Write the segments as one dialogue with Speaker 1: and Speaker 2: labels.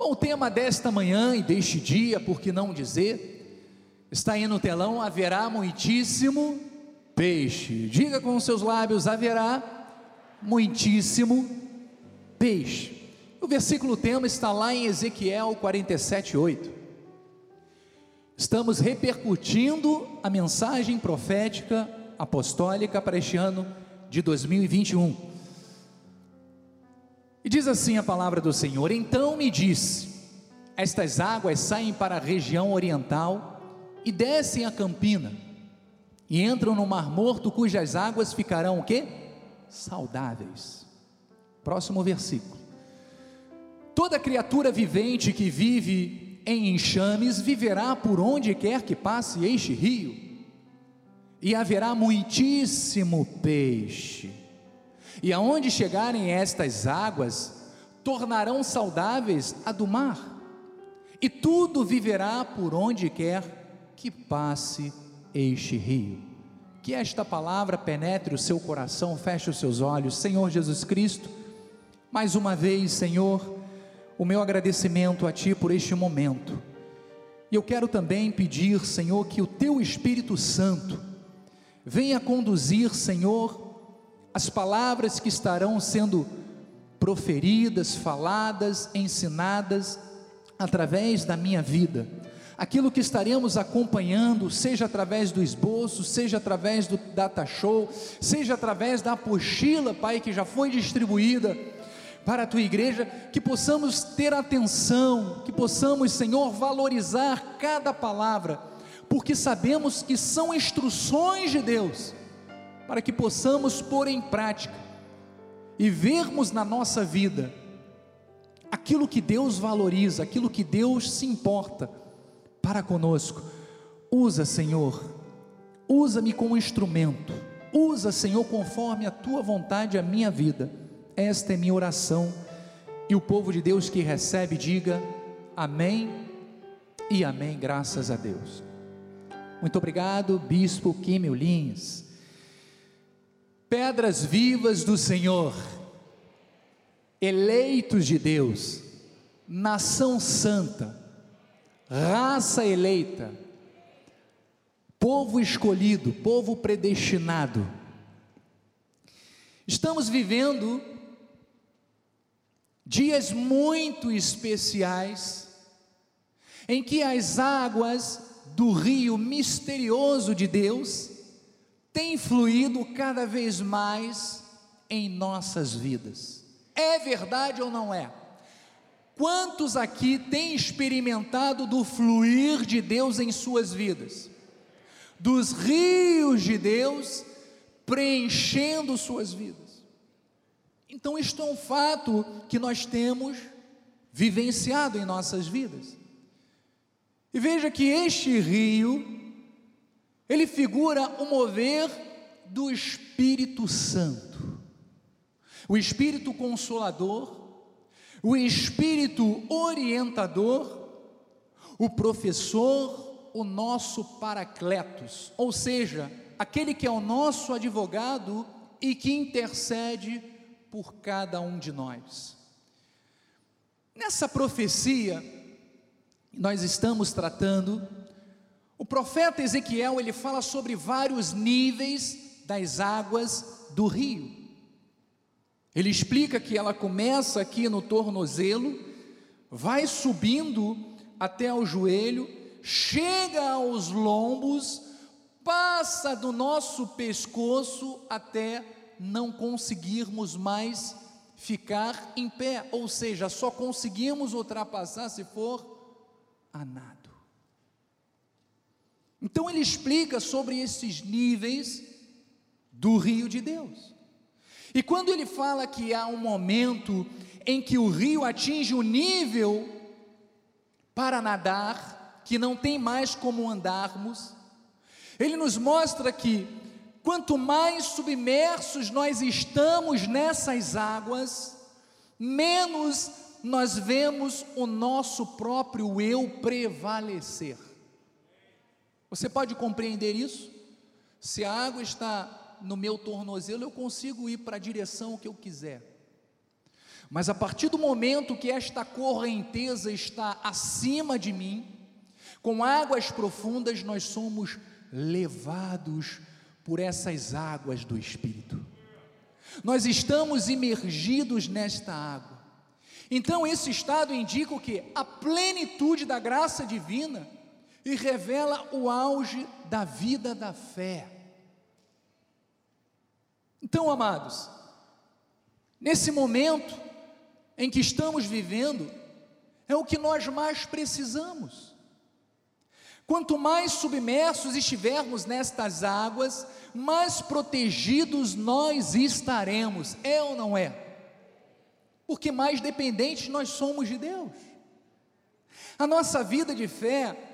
Speaker 1: Bom, o tema desta manhã e deste dia, por que não dizer, está aí no telão: haverá muitíssimo peixe. Diga com os seus lábios: haverá muitíssimo peixe. O versículo tema está lá em Ezequiel 47, 8. Estamos repercutindo a mensagem profética apostólica para este ano de 2021. E diz assim a palavra do Senhor: Então me disse: Estas águas saem para a região oriental e descem a campina e entram no Mar Morto, cujas águas ficarão o quê? Saudáveis. Próximo versículo. Toda criatura vivente que vive em enxames viverá por onde quer que passe este rio, e haverá muitíssimo peixe e aonde chegarem estas águas, tornarão saudáveis a do mar, e tudo viverá por onde quer que passe este rio. Que esta palavra penetre o seu coração, feche os seus olhos, Senhor Jesus Cristo. Mais uma vez, Senhor, o meu agradecimento a Ti por este momento. E eu quero também pedir, Senhor, que o Teu Espírito Santo venha conduzir, Senhor, as palavras que estarão sendo proferidas, faladas, ensinadas através da minha vida, aquilo que estaremos acompanhando, seja através do esboço, seja através do data show, seja através da apostila, Pai, que já foi distribuída para a tua igreja, que possamos ter atenção, que possamos, Senhor, valorizar cada palavra, porque sabemos que são instruções de Deus para que possamos pôr em prática e vermos na nossa vida aquilo que Deus valoriza, aquilo que Deus se importa para conosco. Usa, Senhor, usa-me como instrumento, usa, Senhor, conforme a tua vontade a minha vida. Esta é minha oração. E o povo de Deus que recebe, diga amém e amém, graças a Deus. Muito obrigado, Bispo Químio Lins pedras vivas do Senhor, eleitos de Deus, nação santa, raça eleita, povo escolhido, povo predestinado. Estamos vivendo dias muito especiais em que as águas do rio misterioso de Deus tem fluído cada vez mais em nossas vidas. É verdade ou não é? Quantos aqui têm experimentado do fluir de Deus em suas vidas? Dos rios de Deus preenchendo suas vidas. Então, isto é um fato que nós temos vivenciado em nossas vidas. E veja que este rio ele figura o mover do Espírito Santo, o Espírito Consolador, o Espírito Orientador, o professor, o nosso Paracletos, ou seja, aquele que é o nosso advogado e que intercede por cada um de nós. Nessa profecia, nós estamos tratando o profeta Ezequiel, ele fala sobre vários níveis das águas do rio. Ele explica que ela começa aqui no tornozelo, vai subindo até o joelho, chega aos lombos, passa do nosso pescoço até não conseguirmos mais ficar em pé, ou seja, só conseguimos ultrapassar se for a nada. Então ele explica sobre esses níveis do rio de Deus. E quando ele fala que há um momento em que o rio atinge o nível para nadar, que não tem mais como andarmos, ele nos mostra que quanto mais submersos nós estamos nessas águas, menos nós vemos o nosso próprio eu prevalecer. Você pode compreender isso? Se a água está no meu tornozelo, eu consigo ir para a direção que eu quiser. Mas a partir do momento que esta correnteza está acima de mim, com águas profundas, nós somos levados por essas águas do Espírito. Nós estamos imergidos nesta água. Então, esse estado indica o que? A plenitude da graça divina e revela o auge da vida da fé. Então, amados, nesse momento em que estamos vivendo, é o que nós mais precisamos. Quanto mais submersos estivermos nestas águas, mais protegidos nós estaremos, é ou não é? Porque mais dependentes nós somos de Deus. A nossa vida de fé,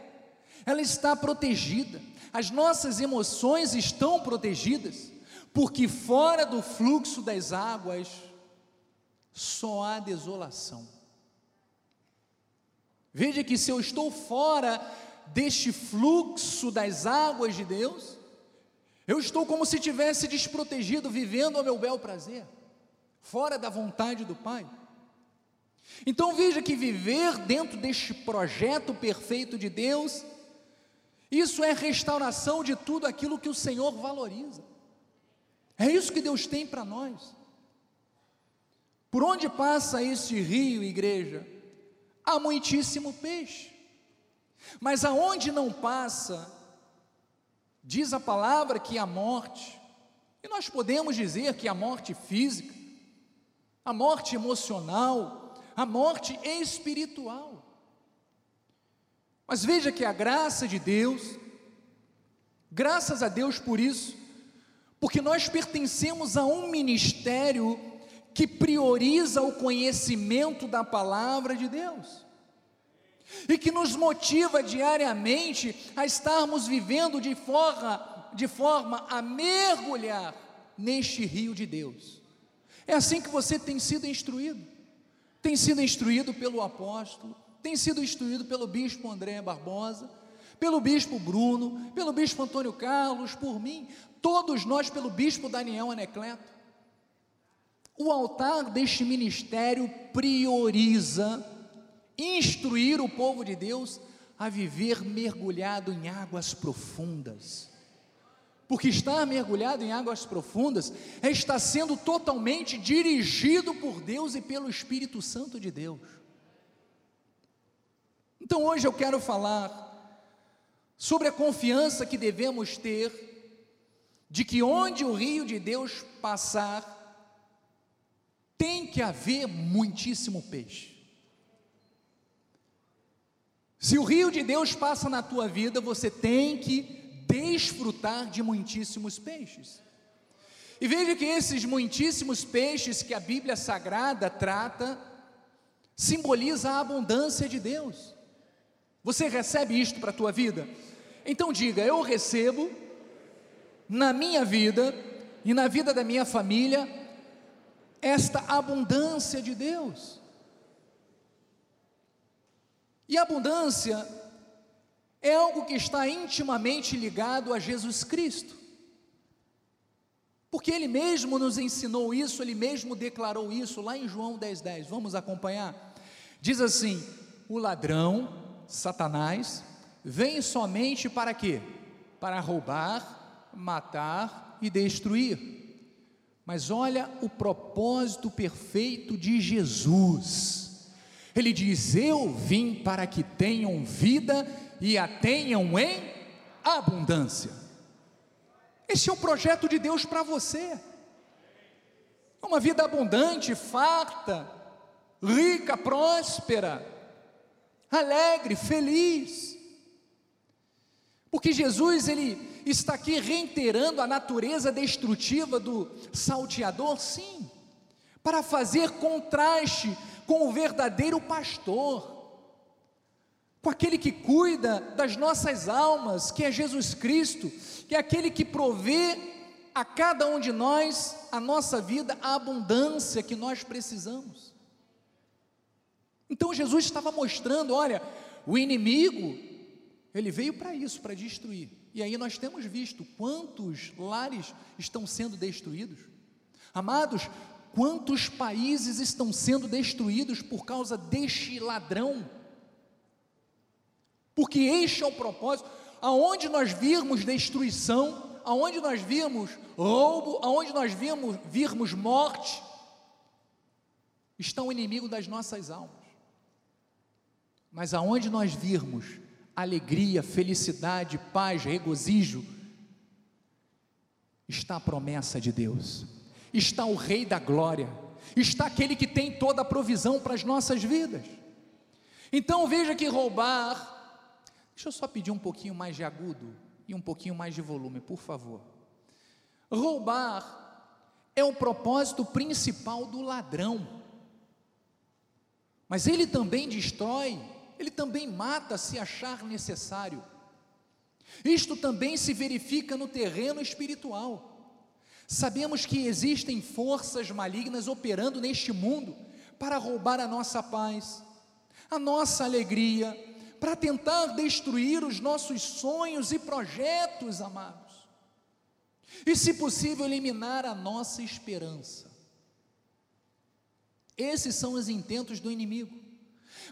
Speaker 1: ela está protegida, as nossas emoções estão protegidas, porque fora do fluxo das águas só há desolação. Veja que se eu estou fora deste fluxo das águas de Deus, eu estou como se tivesse desprotegido, vivendo ao meu bel prazer, fora da vontade do Pai. Então veja que viver dentro deste projeto perfeito de Deus, isso é restauração de tudo aquilo que o Senhor valoriza. É isso que Deus tem para nós. Por onde passa este rio, igreja? Há muitíssimo peixe. Mas aonde não passa, diz a palavra que a morte, e nós podemos dizer que a morte física, a morte emocional, a morte espiritual. Mas veja que a graça de Deus, graças a Deus por isso, porque nós pertencemos a um ministério que prioriza o conhecimento da palavra de Deus e que nos motiva diariamente a estarmos vivendo de forma, de forma a mergulhar neste rio de Deus. É assim que você tem sido instruído, tem sido instruído pelo apóstolo, tem sido instruído pelo bispo André Barbosa, pelo bispo Bruno, pelo bispo Antônio Carlos, por mim, todos nós pelo bispo Daniel Anecleto. O altar deste ministério prioriza instruir o povo de Deus a viver mergulhado em águas profundas. Porque estar mergulhado em águas profundas é estar sendo totalmente dirigido por Deus e pelo Espírito Santo de Deus. Então hoje eu quero falar sobre a confiança que devemos ter de que onde o rio de Deus passar, tem que haver muitíssimo peixe. Se o rio de Deus passa na tua vida, você tem que desfrutar de muitíssimos peixes. E veja que esses muitíssimos peixes que a Bíblia Sagrada trata, simboliza a abundância de Deus. Você recebe isto para a tua vida? Então diga: eu recebo na minha vida e na vida da minha família esta abundância de Deus. E abundância é algo que está intimamente ligado a Jesus Cristo. Porque ele mesmo nos ensinou isso, ele mesmo declarou isso lá em João 10:10. 10. Vamos acompanhar? Diz assim: "O ladrão, Satanás, vem somente para quê? Para roubar, matar e destruir. Mas olha o propósito perfeito de Jesus ele diz: Eu vim para que tenham vida e a tenham em abundância. Esse é o projeto de Deus para você. Uma vida abundante, farta, rica, próspera, alegre, feliz. Porque Jesus ele está aqui reiterando a natureza destrutiva do salteador, sim, para fazer contraste com o verdadeiro pastor, com aquele que cuida das nossas almas, que é Jesus Cristo, que é aquele que provê a cada um de nós a nossa vida, a abundância que nós precisamos. Então Jesus estava mostrando: olha, o inimigo, ele veio para isso, para destruir. E aí nós temos visto quantos lares estão sendo destruídos. Amados, Quantos países estão sendo destruídos por causa deste ladrão? Porque este é o propósito. Aonde nós virmos destruição, aonde nós virmos roubo, aonde nós virmos, virmos morte, está o inimigo das nossas almas. Mas aonde nós virmos alegria, felicidade, paz, regozijo, está a promessa de Deus, está o Rei da Glória, está aquele que tem toda a provisão para as nossas vidas. Então veja que roubar, deixa eu só pedir um pouquinho mais de agudo e um pouquinho mais de volume, por favor. Roubar é o propósito principal do ladrão, mas ele também destrói, ele também mata se achar necessário. Isto também se verifica no terreno espiritual. Sabemos que existem forças malignas operando neste mundo para roubar a nossa paz, a nossa alegria, para tentar destruir os nossos sonhos e projetos, amados. E, se possível, eliminar a nossa esperança. Esses são os intentos do inimigo.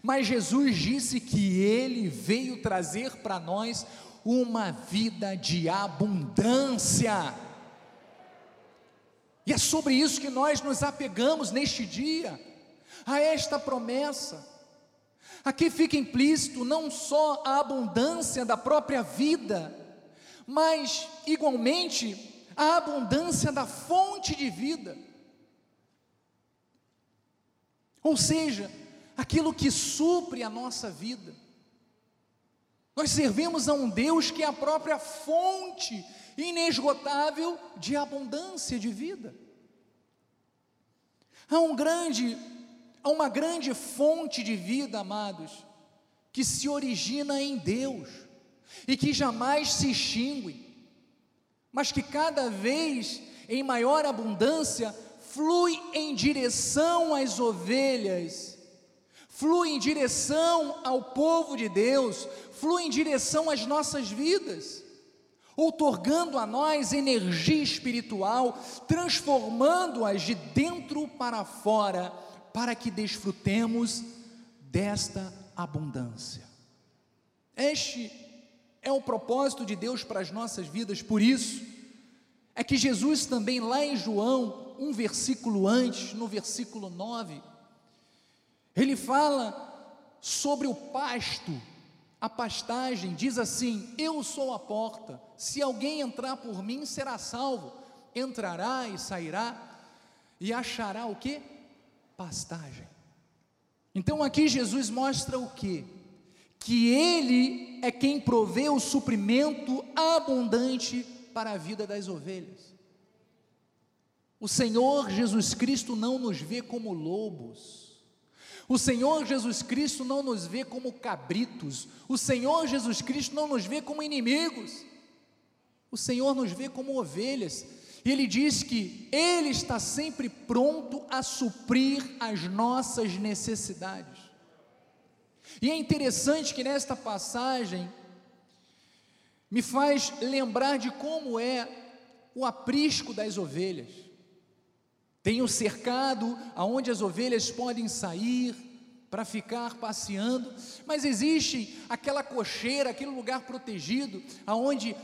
Speaker 1: Mas Jesus disse que ele veio trazer para nós uma vida de abundância. E é sobre isso que nós nos apegamos neste dia, a esta promessa. Aqui fica implícito não só a abundância da própria vida, mas igualmente a abundância da fonte de vida. Ou seja, aquilo que supre a nossa vida. Nós servimos a um Deus que é a própria fonte inesgotável de abundância de vida. Há um grande, há uma grande fonte de vida, amados, que se origina em Deus e que jamais se extingue, mas que cada vez em maior abundância flui em direção às ovelhas, flui em direção ao povo de Deus, flui em direção às nossas vidas, outorgando a nós energia espiritual, transformando-as de dentro para fora, para que desfrutemos desta abundância. Este é o propósito de Deus para as nossas vidas, por isso é que Jesus também lá em João, um versículo antes, no versículo 9, ele fala sobre o pasto a pastagem diz assim: Eu sou a porta, se alguém entrar por mim será salvo. Entrará e sairá e achará o que? Pastagem. Então aqui Jesus mostra o que? Que Ele é quem provê o suprimento abundante para a vida das ovelhas. O Senhor Jesus Cristo não nos vê como lobos, o Senhor Jesus Cristo não nos vê como cabritos, o Senhor Jesus Cristo não nos vê como inimigos, o Senhor nos vê como ovelhas, e Ele diz que Ele está sempre pronto a suprir as nossas necessidades. E é interessante que nesta passagem me faz lembrar de como é o aprisco das ovelhas. Tem o cercado aonde as ovelhas podem sair para ficar passeando, mas existe aquela cocheira, aquele lugar protegido, aonde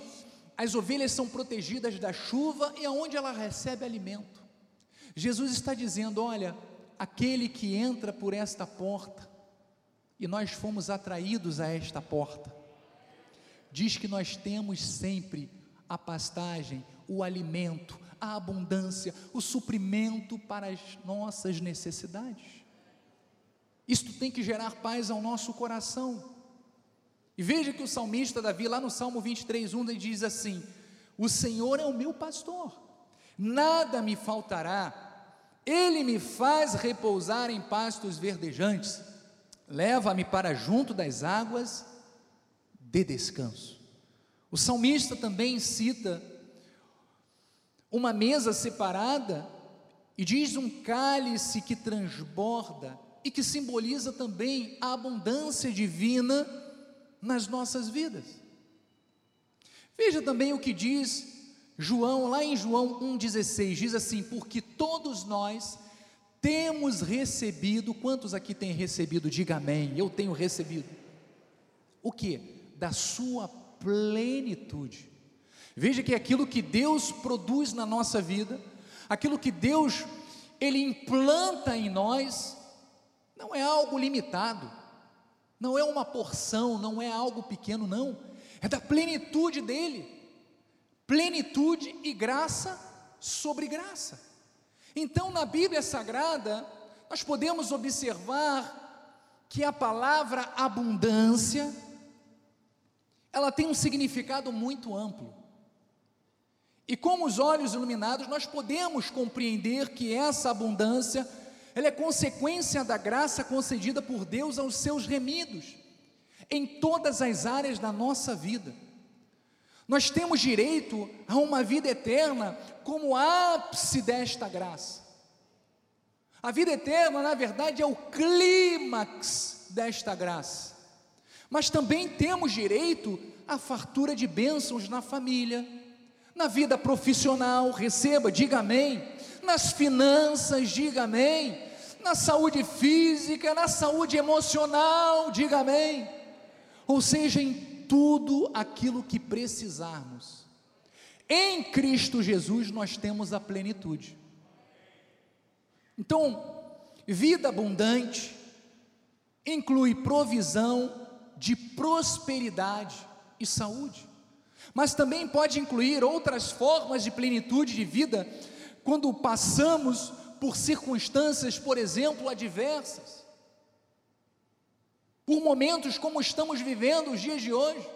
Speaker 1: as ovelhas são protegidas da chuva e aonde ela recebe alimento. Jesus está dizendo: olha, aquele que entra por esta porta, e nós fomos atraídos a esta porta, diz que nós temos sempre a pastagem, o alimento, a abundância, o suprimento para as nossas necessidades. Isto tem que gerar paz ao nosso coração. E veja que o salmista Davi, lá no Salmo 23, 1, ele diz assim: O Senhor é o meu pastor, nada me faltará, Ele me faz repousar em pastos verdejantes, leva-me para junto das águas de descanso. O salmista também cita uma mesa separada e diz um cálice que transborda e que simboliza também a abundância divina nas nossas vidas. Veja também o que diz João, lá em João 1,16, diz assim: Porque todos nós temos recebido, quantos aqui têm recebido? Diga amém. Eu tenho recebido. O que? Da sua plenitude. Veja que aquilo que Deus produz na nossa vida, aquilo que Deus ele implanta em nós, não é algo limitado, não é uma porção, não é algo pequeno, não, é da plenitude dele. Plenitude e graça sobre graça. Então, na Bíblia Sagrada, nós podemos observar que a palavra abundância, ela tem um significado muito amplo. E com os olhos iluminados, nós podemos compreender que essa abundância, ela é consequência da graça concedida por Deus aos seus remidos, em todas as áreas da nossa vida. Nós temos direito a uma vida eterna como ápice desta graça. A vida eterna, na verdade, é o clímax desta graça. Mas também temos direito à fartura de bênçãos na família, na vida profissional, receba, diga amém. Nas finanças, diga amém. Na saúde física, na saúde emocional, diga amém. Ou seja, em tudo aquilo que precisarmos. Em Cristo Jesus nós temos a plenitude. Então, vida abundante inclui provisão de prosperidade e saúde mas também pode incluir outras formas de plenitude de vida quando passamos por circunstâncias, por exemplo, adversas, por momentos como estamos vivendo os dias de hoje.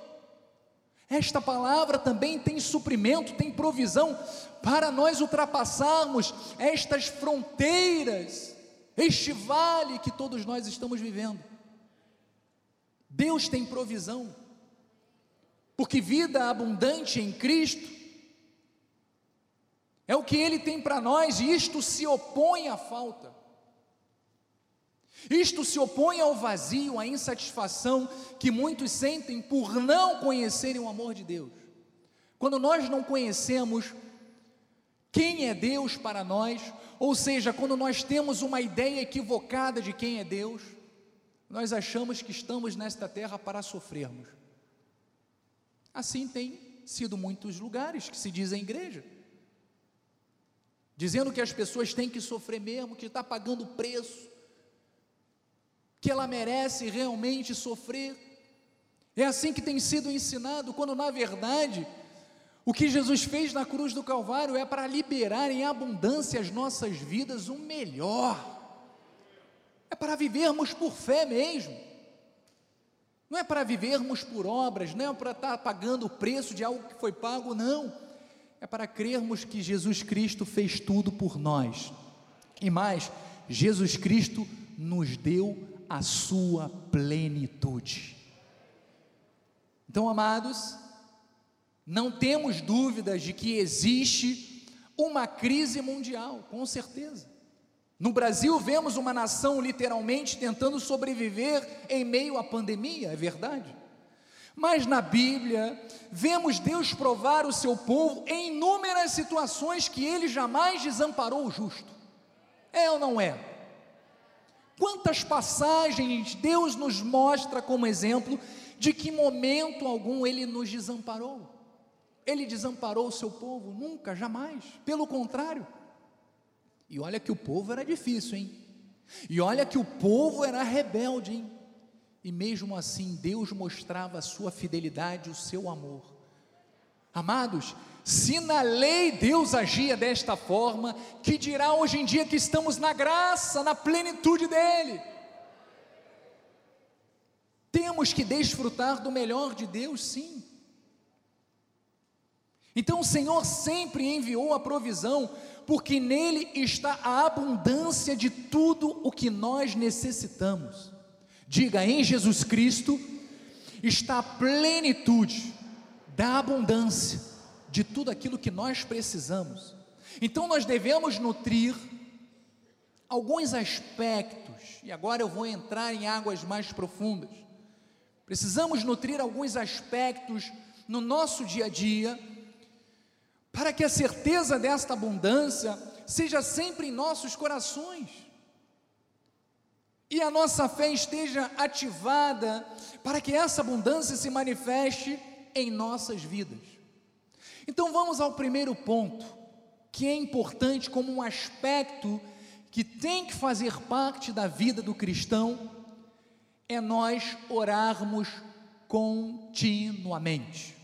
Speaker 1: Esta palavra também tem suprimento, tem provisão para nós ultrapassarmos estas fronteiras, este vale que todos nós estamos vivendo. Deus tem provisão porque vida abundante em Cristo é o que Ele tem para nós, e isto se opõe à falta. Isto se opõe ao vazio, à insatisfação que muitos sentem por não conhecerem o amor de Deus. Quando nós não conhecemos quem é Deus para nós, ou seja, quando nós temos uma ideia equivocada de quem é Deus, nós achamos que estamos nesta terra para sofrermos. Assim tem sido muitos lugares que se dizem igreja, dizendo que as pessoas têm que sofrer mesmo, que está pagando preço, que ela merece realmente sofrer. É assim que tem sido ensinado, quando na verdade o que Jesus fez na cruz do Calvário é para liberar em abundância as nossas vidas o melhor, é para vivermos por fé mesmo. Não é para vivermos por obras, não é para estar pagando o preço de algo que foi pago, não. É para crermos que Jesus Cristo fez tudo por nós. E mais, Jesus Cristo nos deu a sua plenitude. Então, amados, não temos dúvidas de que existe uma crise mundial, com certeza. No Brasil, vemos uma nação literalmente tentando sobreviver em meio à pandemia, é verdade. Mas na Bíblia, vemos Deus provar o seu povo em inúmeras situações que ele jamais desamparou o justo. É ou não é? Quantas passagens Deus nos mostra como exemplo de que momento algum ele nos desamparou? Ele desamparou o seu povo? Nunca, jamais. Pelo contrário. E olha que o povo era difícil, hein? E olha que o povo era rebelde, hein? E mesmo assim, Deus mostrava a sua fidelidade, o seu amor. Amados, se na lei Deus agia desta forma, que dirá hoje em dia que estamos na graça, na plenitude dEle? Temos que desfrutar do melhor de Deus, sim. Então o Senhor sempre enviou a provisão porque nele está a abundância de tudo o que nós necessitamos. Diga, em Jesus Cristo está a plenitude da abundância de tudo aquilo que nós precisamos. Então nós devemos nutrir alguns aspectos, e agora eu vou entrar em águas mais profundas. Precisamos nutrir alguns aspectos no nosso dia a dia para que a certeza desta abundância seja sempre em nossos corações. e a nossa fé esteja ativada para que essa abundância se manifeste em nossas vidas. Então vamos ao primeiro ponto, que é importante como um aspecto que tem que fazer parte da vida do cristão, é nós orarmos continuamente.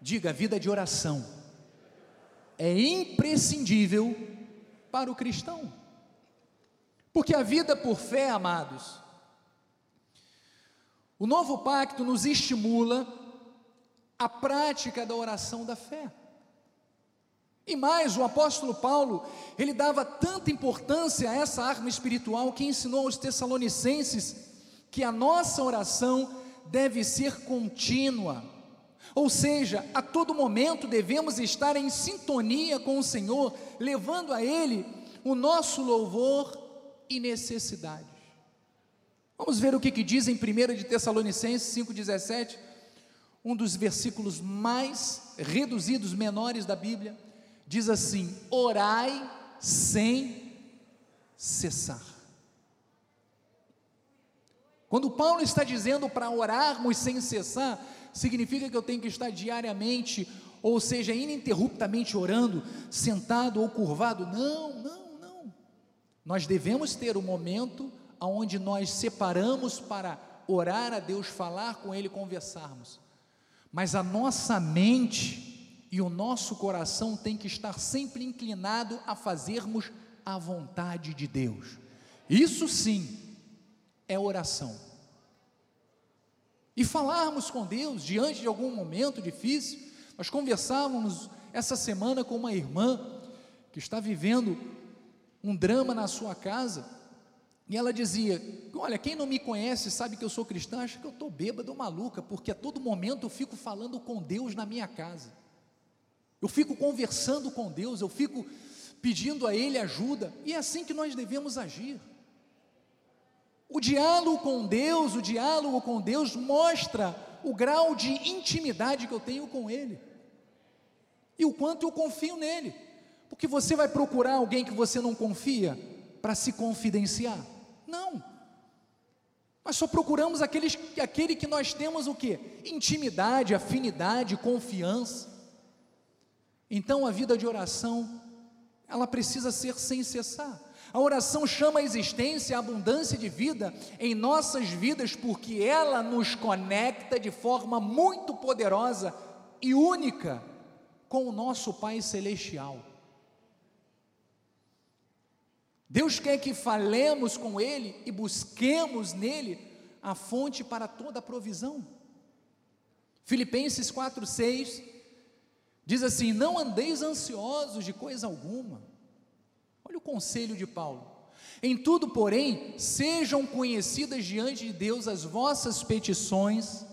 Speaker 1: Diga, vida de oração é imprescindível para o cristão. Porque a vida por fé, amados, o novo pacto nos estimula a prática da oração da fé. E mais, o apóstolo Paulo, ele dava tanta importância a essa arma espiritual que ensinou aos Tessalonicenses que a nossa oração deve ser contínua. Ou seja, a todo momento devemos estar em sintonia com o Senhor, levando a Ele o nosso louvor e necessidades. Vamos ver o que, que diz em 1 de Tessalonicenses 5,17, um dos versículos mais reduzidos, menores da Bíblia, diz assim: orai sem cessar. Quando Paulo está dizendo para orarmos sem cessar, significa que eu tenho que estar diariamente, ou seja, ininterruptamente orando, sentado ou curvado? Não, não, não. Nós devemos ter um momento onde nós separamos para orar a Deus, falar com Ele, conversarmos. Mas a nossa mente e o nosso coração tem que estar sempre inclinado a fazermos a vontade de Deus. Isso sim é oração. E falarmos com Deus diante de algum momento difícil. Nós conversávamos essa semana com uma irmã que está vivendo um drama na sua casa. E ela dizia: Olha, quem não me conhece sabe que eu sou cristã, acha que eu estou bêbada ou maluca, porque a todo momento eu fico falando com Deus na minha casa. Eu fico conversando com Deus, eu fico pedindo a Ele ajuda, e é assim que nós devemos agir. O diálogo com Deus, o diálogo com Deus mostra o grau de intimidade que eu tenho com Ele e o quanto eu confio nele, porque você vai procurar alguém que você não confia para se confidenciar. Não. Nós só procuramos aqueles, aquele que nós temos o que? Intimidade, afinidade, confiança. Então a vida de oração, ela precisa ser sem cessar. A oração chama a existência, a abundância de vida em nossas vidas, porque ela nos conecta de forma muito poderosa e única com o nosso Pai Celestial. Deus quer que falemos com Ele e busquemos nele a fonte para toda a provisão. Filipenses 4,6 diz assim: Não andeis ansiosos de coisa alguma. Olha o conselho de Paulo. Em tudo, porém, sejam conhecidas diante de Deus as vossas petições,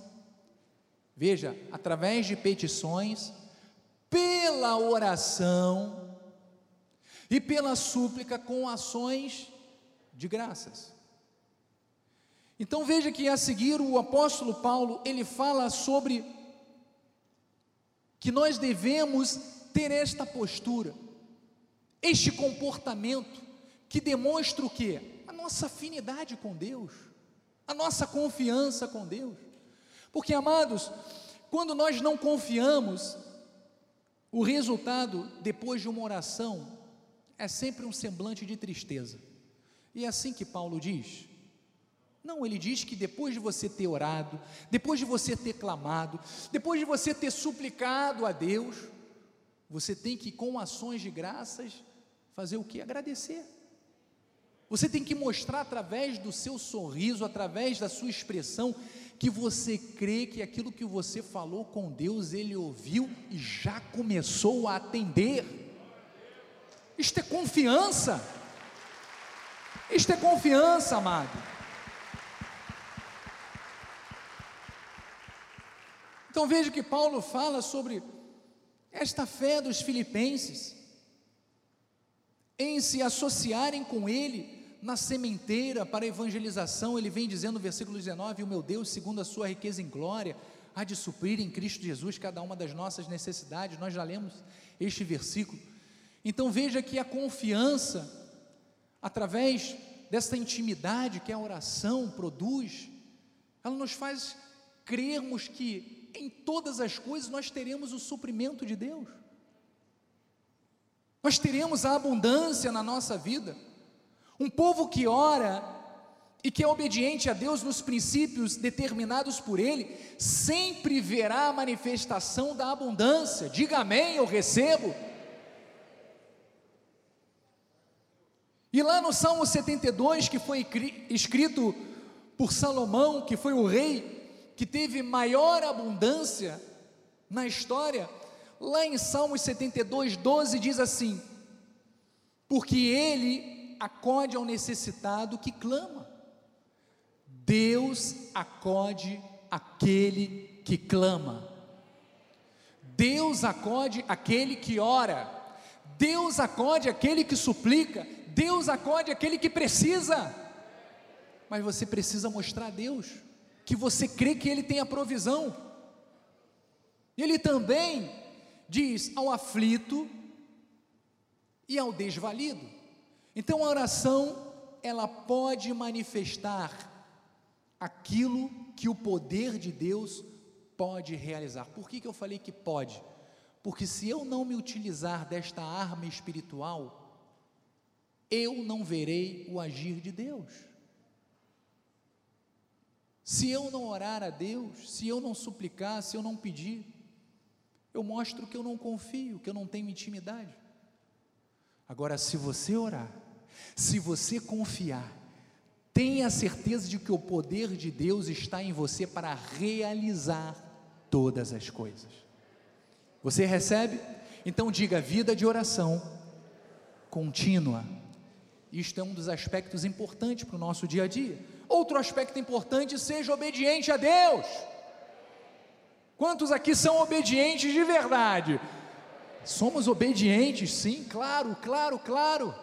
Speaker 1: veja, através de petições, pela oração, e pela súplica com ações de graças. Então veja que a seguir o apóstolo Paulo, ele fala sobre que nós devemos ter esta postura, este comportamento que demonstra o que? A nossa afinidade com Deus, a nossa confiança com Deus. Porque amados, quando nós não confiamos, o resultado depois de uma oração é sempre um semblante de tristeza. E é assim que Paulo diz. Não, ele diz que depois de você ter orado, depois de você ter clamado, depois de você ter suplicado a Deus, você tem que, com ações de graças, fazer o que? Agradecer. Você tem que mostrar através do seu sorriso, através da sua expressão, que você crê que aquilo que você falou com Deus, Ele ouviu e já começou a atender. Isto é confiança. Isto é confiança, amado. Então veja que Paulo fala sobre esta fé dos filipenses em se associarem com ele na sementeira para evangelização. Ele vem dizendo no versículo 19: O meu Deus, segundo a sua riqueza em glória, há de suprir em Cristo Jesus cada uma das nossas necessidades. Nós já lemos este versículo. Então veja que a confiança, através dessa intimidade que a oração produz, ela nos faz crermos que em todas as coisas nós teremos o suprimento de Deus, nós teremos a abundância na nossa vida. Um povo que ora e que é obediente a Deus nos princípios determinados por Ele, sempre verá a manifestação da abundância. Diga amém, eu recebo. E lá no Salmo 72, que foi escrito por Salomão, que foi o rei que teve maior abundância na história, lá em Salmos 72, 12 diz assim: Porque ele acode ao necessitado que clama. Deus acode aquele que clama. Deus acode aquele que ora. Deus acode aquele que suplica. Deus acode aquele que precisa, mas você precisa mostrar a Deus que você crê que Ele tem a provisão. Ele também diz ao aflito e ao desvalido. Então a oração, ela pode manifestar aquilo que o poder de Deus pode realizar. Por que, que eu falei que pode? Porque se eu não me utilizar desta arma espiritual, eu não verei o agir de Deus. Se eu não orar a Deus, se eu não suplicar, se eu não pedir, eu mostro que eu não confio, que eu não tenho intimidade. Agora, se você orar, se você confiar, tenha certeza de que o poder de Deus está em você para realizar todas as coisas. Você recebe? Então diga vida de oração contínua isto é um dos aspectos importantes para o nosso dia a dia. Outro aspecto importante, seja obediente a Deus. Quantos aqui são obedientes de verdade? Somos obedientes, sim, claro, claro, claro.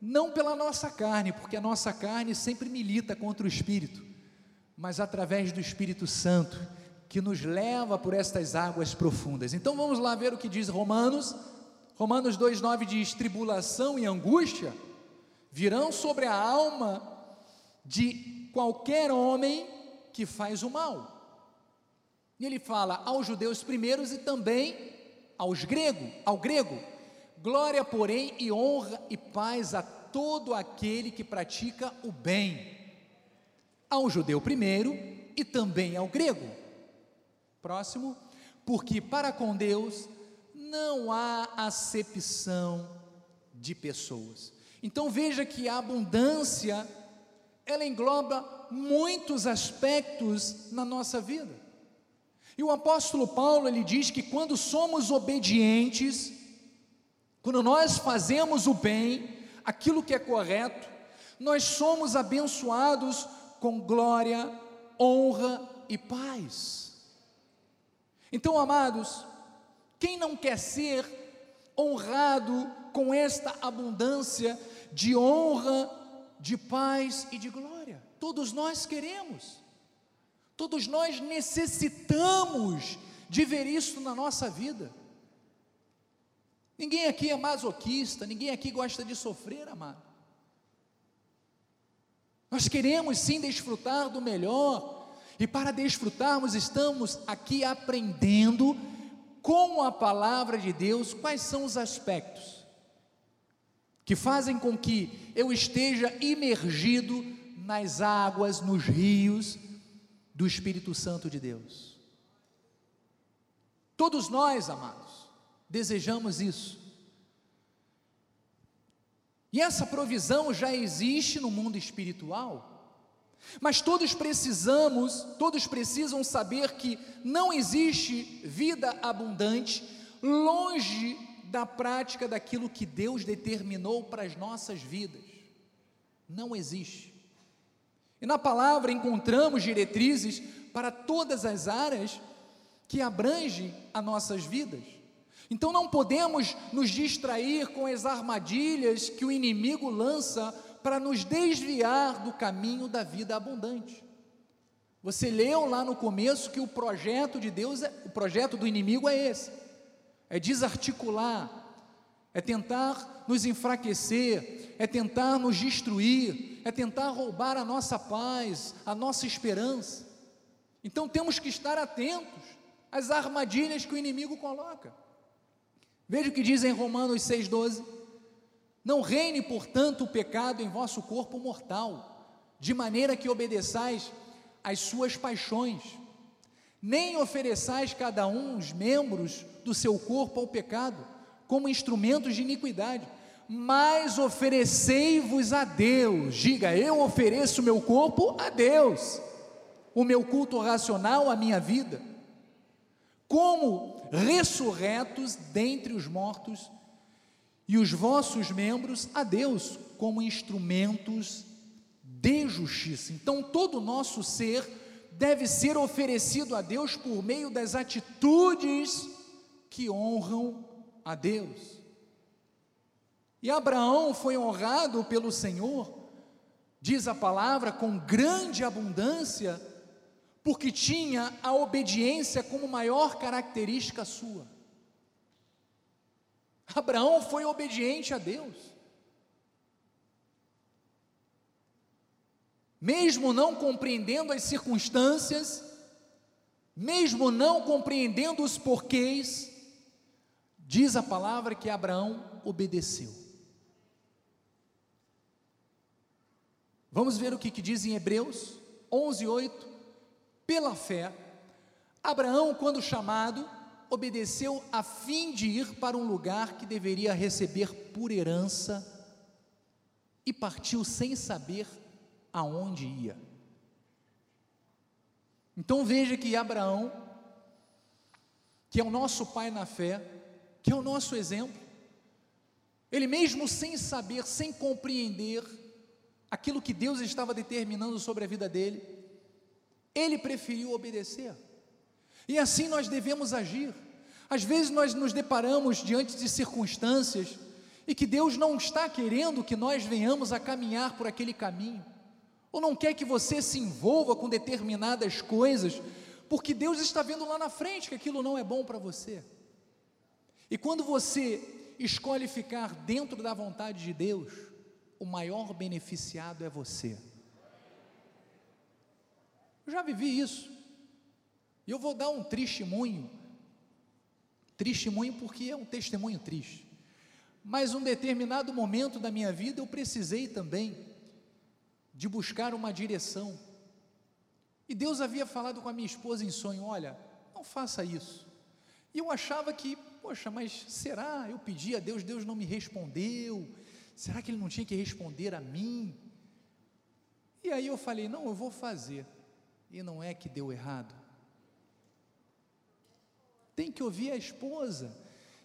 Speaker 1: Não pela nossa carne, porque a nossa carne sempre milita contra o Espírito, mas através do Espírito Santo, que nos leva por estas águas profundas. Então vamos lá ver o que diz Romanos. Romanos 2,9 diz: tribulação e angústia virão sobre a alma de qualquer homem que faz o mal. E ele fala aos judeus primeiros e também aos gregos, ao grego. Glória, porém, e honra e paz a todo aquele que pratica o bem. Ao judeu primeiro e também ao grego. Próximo, porque para com Deus não há acepção de pessoas. Então veja que a abundância ela engloba muitos aspectos na nossa vida. E o apóstolo Paulo ele diz que quando somos obedientes, quando nós fazemos o bem, aquilo que é correto, nós somos abençoados com glória, honra e paz. Então, amados, quem não quer ser honrado com esta abundância de honra, de paz e de glória. Todos nós queremos, todos nós necessitamos de ver isso na nossa vida. Ninguém aqui é masoquista, ninguém aqui gosta de sofrer, amado. Nós queremos sim desfrutar do melhor, e para desfrutarmos, estamos aqui aprendendo com a palavra de Deus quais são os aspectos que fazem com que eu esteja imergido nas águas, nos rios do Espírito Santo de Deus. Todos nós, amados, desejamos isso. E essa provisão já existe no mundo espiritual. Mas todos precisamos, todos precisam saber que não existe vida abundante longe da prática daquilo que Deus determinou para as nossas vidas. Não existe. E na palavra encontramos diretrizes para todas as áreas que abrangem as nossas vidas. Então não podemos nos distrair com as armadilhas que o inimigo lança para nos desviar do caminho da vida abundante. Você leu lá no começo que o projeto de Deus, é, o projeto do inimigo é esse é desarticular, é tentar nos enfraquecer, é tentar nos destruir, é tentar roubar a nossa paz, a nossa esperança. Então temos que estar atentos às armadilhas que o inimigo coloca. Veja o que diz em Romanos 6,12: Não reine, portanto, o pecado em vosso corpo mortal, de maneira que obedeçais às suas paixões, nem ofereçais cada um os membros do seu corpo ao pecado, como instrumentos de iniquidade, mas oferecei-vos a Deus. Diga, eu ofereço o meu corpo a Deus, o meu culto racional, a minha vida, como ressurretos dentre os mortos, e os vossos membros a Deus, como instrumentos de justiça. Então, todo o nosso ser deve ser oferecido a Deus por meio das atitudes que honram a Deus. E Abraão foi honrado pelo Senhor, diz a palavra, com grande abundância, porque tinha a obediência como maior característica sua. Abraão foi obediente a Deus. Mesmo não compreendendo as circunstâncias, mesmo não compreendendo os porquês, diz a palavra que Abraão obedeceu. Vamos ver o que, que diz em Hebreus 11, 8. Pela fé, Abraão, quando chamado, obedeceu a fim de ir para um lugar que deveria receber por herança e partiu sem saber aonde ia. Então veja que Abraão, que é o nosso pai na fé, que é o nosso exemplo, ele mesmo sem saber, sem compreender aquilo que Deus estava determinando sobre a vida dele, ele preferiu obedecer. E assim nós devemos agir. Às vezes nós nos deparamos diante de circunstâncias e que Deus não está querendo que nós venhamos a caminhar por aquele caminho, ou não quer que você se envolva com determinadas coisas, porque Deus está vendo lá na frente que aquilo não é bom para você. E quando você escolhe ficar dentro da vontade de Deus, o maior beneficiado é você. Eu já vivi isso. E eu vou dar um testemunho. Testemunho porque é um testemunho triste. Mas um determinado momento da minha vida eu precisei também de buscar uma direção. E Deus havia falado com a minha esposa em sonho: olha, não faça isso. E eu achava que, poxa, mas será? Eu pedi a Deus, Deus não me respondeu. Será que Ele não tinha que responder a mim? E aí eu falei: não, eu vou fazer. E não é que deu errado. Tem que ouvir a esposa.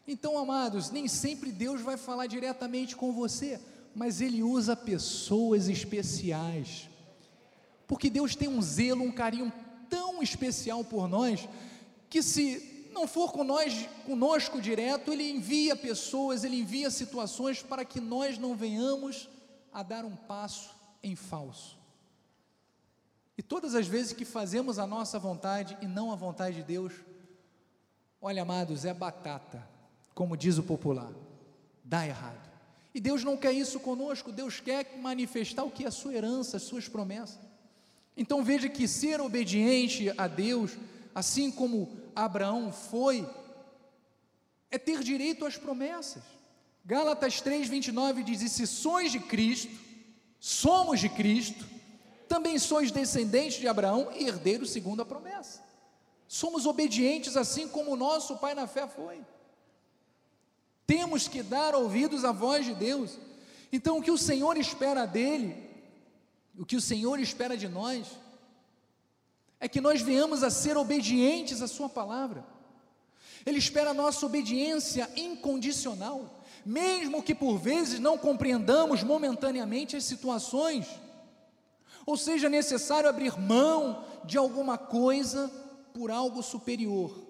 Speaker 1: Então, amados, nem sempre Deus vai falar diretamente com você, mas Ele usa pessoas especiais. Porque Deus tem um zelo, um carinho tão especial por nós, que se não for conosco direto, Ele envia pessoas, Ele envia situações para que nós não venhamos a dar um passo em falso. E todas as vezes que fazemos a nossa vontade e não a vontade de Deus, olha, amados, é batata, como diz o popular, dá errado. E Deus não quer isso conosco, Deus quer manifestar o que é a sua herança, as suas promessas. Então veja que ser obediente a Deus, assim como Abraão foi, é ter direito às promessas. Gálatas 3:29 diz: "E se sois de Cristo, somos de Cristo, também sois descendentes de Abraão e herdeiros segundo a promessa. Somos obedientes assim como o nosso pai na fé foi. Temos que dar ouvidos à voz de Deus. Então, o que o Senhor espera dele, o que o Senhor espera de nós, é que nós venhamos a ser obedientes à Sua palavra. Ele espera a nossa obediência incondicional, mesmo que por vezes não compreendamos momentaneamente as situações ou seja necessário abrir mão de alguma coisa por algo superior.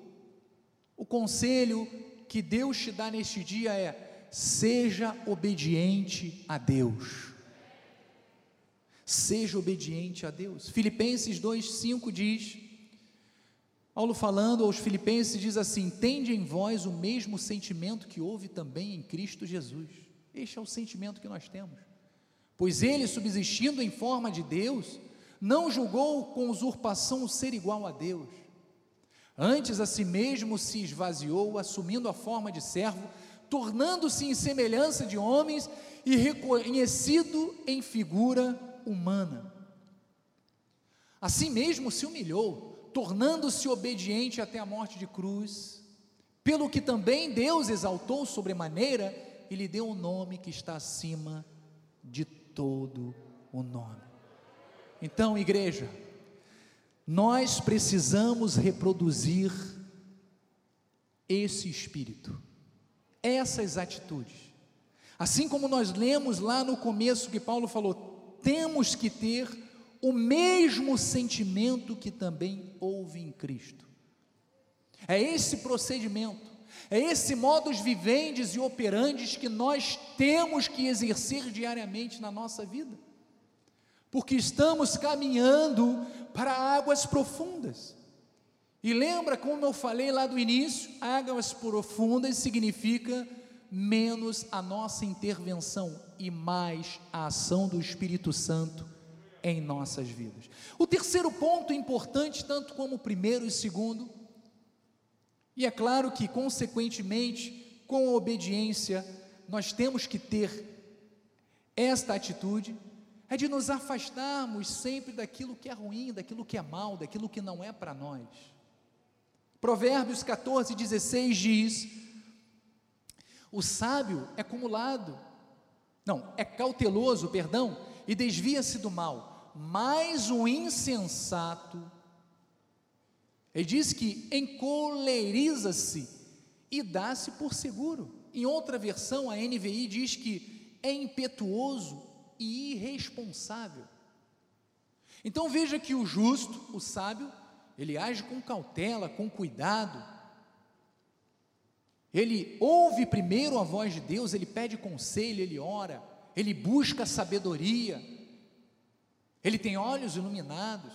Speaker 1: O conselho que Deus te dá neste dia é: seja obediente a Deus. Seja obediente a Deus. Filipenses 2:5 diz: Paulo falando aos Filipenses diz assim: Tende em vós o mesmo sentimento que houve também em Cristo Jesus. Este é o sentimento que nós temos. Pois ele, subsistindo em forma de Deus, não julgou com usurpação o ser igual a Deus. Antes a si mesmo se esvaziou, assumindo a forma de servo, tornando-se em semelhança de homens e reconhecido em figura humana. Assim mesmo se humilhou, tornando-se obediente até a morte de cruz, pelo que também Deus exaltou sobremaneira e lhe deu o um nome que está acima de todo o nome. Então, igreja, nós precisamos reproduzir esse espírito, essas atitudes. Assim como nós lemos lá no começo que Paulo falou, temos que ter o mesmo sentimento que também houve em Cristo. É esse procedimento, é esse modus vivendes e operantes que nós temos que exercer diariamente na nossa vida porque estamos caminhando para águas profundas. E lembra como eu falei lá do início? Águas profundas significa menos a nossa intervenção e mais a ação do Espírito Santo em nossas vidas. O terceiro ponto importante, tanto como o primeiro e segundo, e é claro que, consequentemente, com a obediência, nós temos que ter esta atitude é de nos afastarmos sempre daquilo que é ruim, daquilo que é mal, daquilo que não é para nós. Provérbios 14, 16 diz: O sábio é acumulado, não, é cauteloso, perdão, e desvia-se do mal, mas o insensato, ele diz que encoleriza-se e dá-se por seguro. Em outra versão, a NVI diz que é impetuoso e irresponsável. Então veja que o justo, o sábio, ele age com cautela, com cuidado. Ele ouve primeiro a voz de Deus, ele pede conselho, ele ora, ele busca sabedoria. Ele tem olhos iluminados.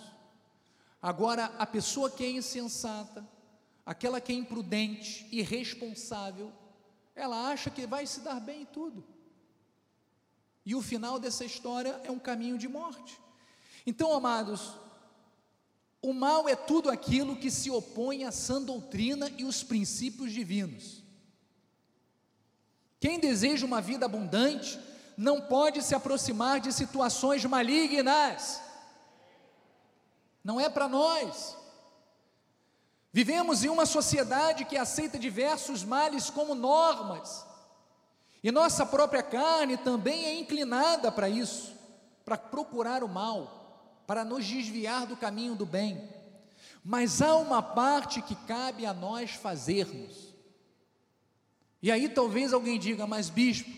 Speaker 1: Agora, a pessoa que é insensata, aquela que é imprudente, irresponsável, ela acha que vai se dar bem em tudo. E o final dessa história é um caminho de morte. Então, amados, o mal é tudo aquilo que se opõe à sã doutrina e os princípios divinos. Quem deseja uma vida abundante não pode se aproximar de situações malignas. Não é para nós. Vivemos em uma sociedade que aceita diversos males como normas. E nossa própria carne também é inclinada para isso, para procurar o mal, para nos desviar do caminho do bem. Mas há uma parte que cabe a nós fazermos. E aí talvez alguém diga, mas bispo,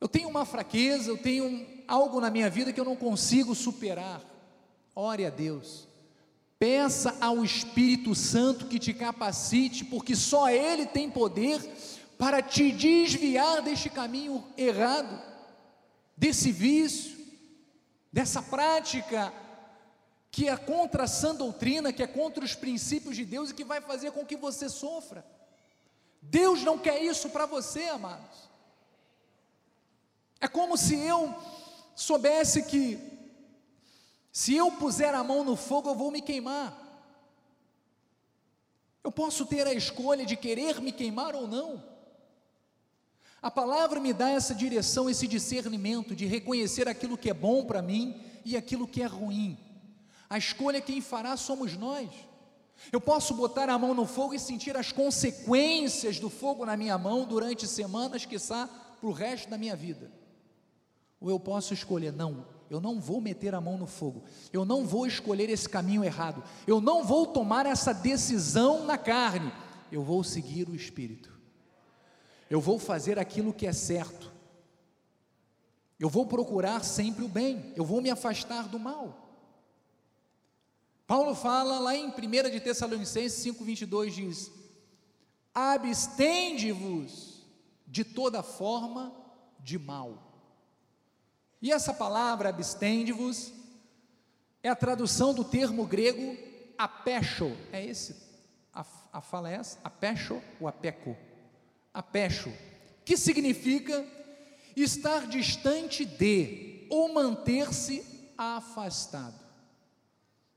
Speaker 1: eu tenho uma fraqueza, eu tenho algo na minha vida que eu não consigo superar. Ore a Deus. Peça ao Espírito Santo que te capacite, porque só Ele tem poder para te desviar deste caminho errado, desse vício, dessa prática que é contra a sã doutrina, que é contra os princípios de Deus e que vai fazer com que você sofra. Deus não quer isso para você, amados. É como se eu soubesse que se eu puser a mão no fogo eu vou me queimar. Eu posso ter a escolha de querer me queimar ou não. A palavra me dá essa direção, esse discernimento de reconhecer aquilo que é bom para mim e aquilo que é ruim. A escolha quem fará somos nós. Eu posso botar a mão no fogo e sentir as consequências do fogo na minha mão durante semanas, quiçá, para o resto da minha vida. Ou eu posso escolher, não, eu não vou meter a mão no fogo, eu não vou escolher esse caminho errado, eu não vou tomar essa decisão na carne, eu vou seguir o Espírito. Eu vou fazer aquilo que é certo. Eu vou procurar sempre o bem. Eu vou me afastar do mal. Paulo fala lá em 1 de Tessalonicenses 5,22 diz: Abstende-vos de toda forma de mal. E essa palavra abstende-vos é a tradução do termo grego apecho, é esse, a, a fala é essa? Apecho ou apeco? Apecho, que significa estar distante de ou manter-se afastado.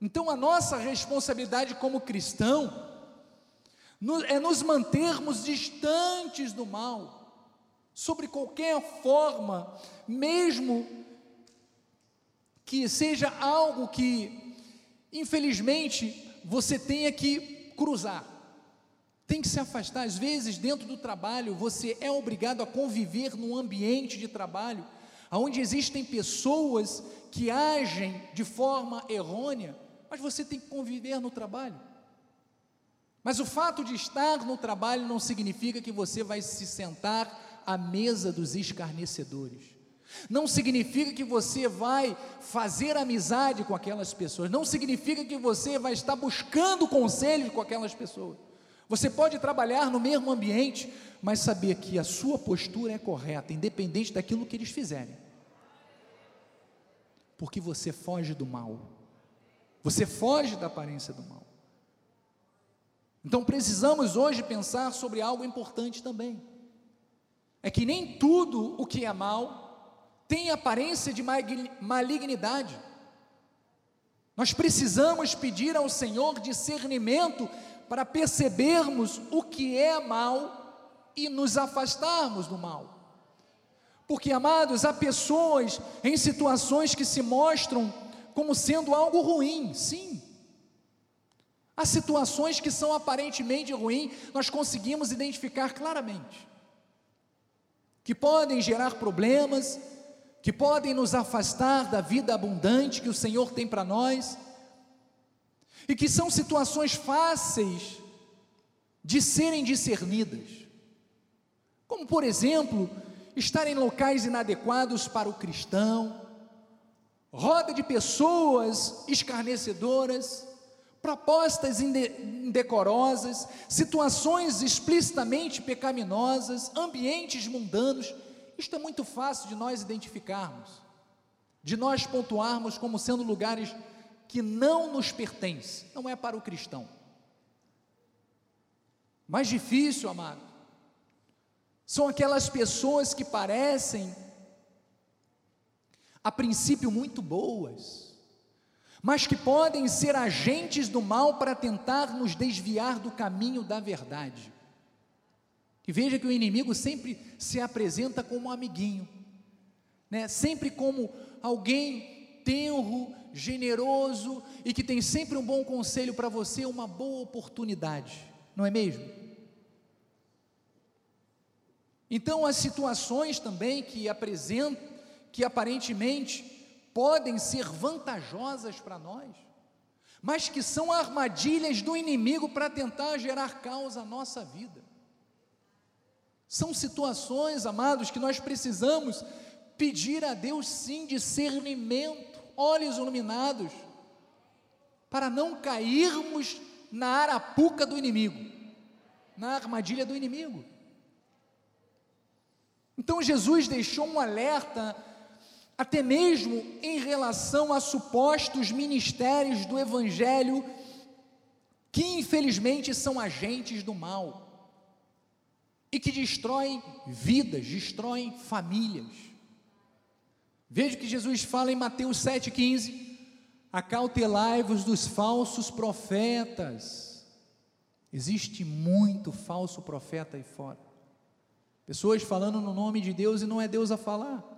Speaker 1: Então a nossa responsabilidade como cristão é nos mantermos distantes do mal, sobre qualquer forma, mesmo que seja algo que, infelizmente, você tenha que cruzar, tem que se afastar. Às vezes, dentro do trabalho, você é obrigado a conviver num ambiente de trabalho onde existem pessoas que agem de forma errônea, mas você tem que conviver no trabalho. Mas o fato de estar no trabalho não significa que você vai se sentar à mesa dos escarnecedores. Não significa que você vai fazer amizade com aquelas pessoas. Não significa que você vai estar buscando conselhos com aquelas pessoas. Você pode trabalhar no mesmo ambiente, mas saber que a sua postura é correta, independente daquilo que eles fizerem. Porque você foge do mal. Você foge da aparência do mal. Então precisamos hoje pensar sobre algo importante também. É que nem tudo o que é mal tem aparência de malignidade. Nós precisamos pedir ao Senhor discernimento para percebermos o que é mal e nos afastarmos do mal. Porque, amados, há pessoas em situações que se mostram como sendo algo ruim, sim. Há situações que são aparentemente ruins, nós conseguimos identificar claramente, que podem gerar problemas, que podem nos afastar da vida abundante que o Senhor tem para nós, e que são situações fáceis de serem discernidas, como por exemplo, estar em locais inadequados para o cristão, roda de pessoas escarnecedoras, propostas indecorosas, situações explicitamente pecaminosas, ambientes mundanos. Isto é muito fácil de nós identificarmos, de nós pontuarmos como sendo lugares que não nos pertencem, não é para o cristão. Mais difícil, amado, são aquelas pessoas que parecem, a princípio, muito boas, mas que podem ser agentes do mal para tentar nos desviar do caminho da verdade. E veja que o inimigo sempre se apresenta como um amiguinho, né? sempre como alguém tenro, generoso e que tem sempre um bom conselho para você, uma boa oportunidade, não é mesmo? Então, as situações também que apresentam, que aparentemente podem ser vantajosas para nós, mas que são armadilhas do inimigo para tentar gerar causa à nossa vida. São situações, amados, que nós precisamos pedir a Deus sim discernimento, olhos iluminados, para não cairmos na arapuca do inimigo, na armadilha do inimigo. Então Jesus deixou um alerta até mesmo em relação a supostos ministérios do Evangelho, que infelizmente são agentes do mal e que destroem vidas, destroem famílias. Veja que Jesus fala em Mateus 7,15: Acautelai-vos dos falsos profetas. Existe muito falso profeta aí fora. Pessoas falando no nome de Deus e não é Deus a falar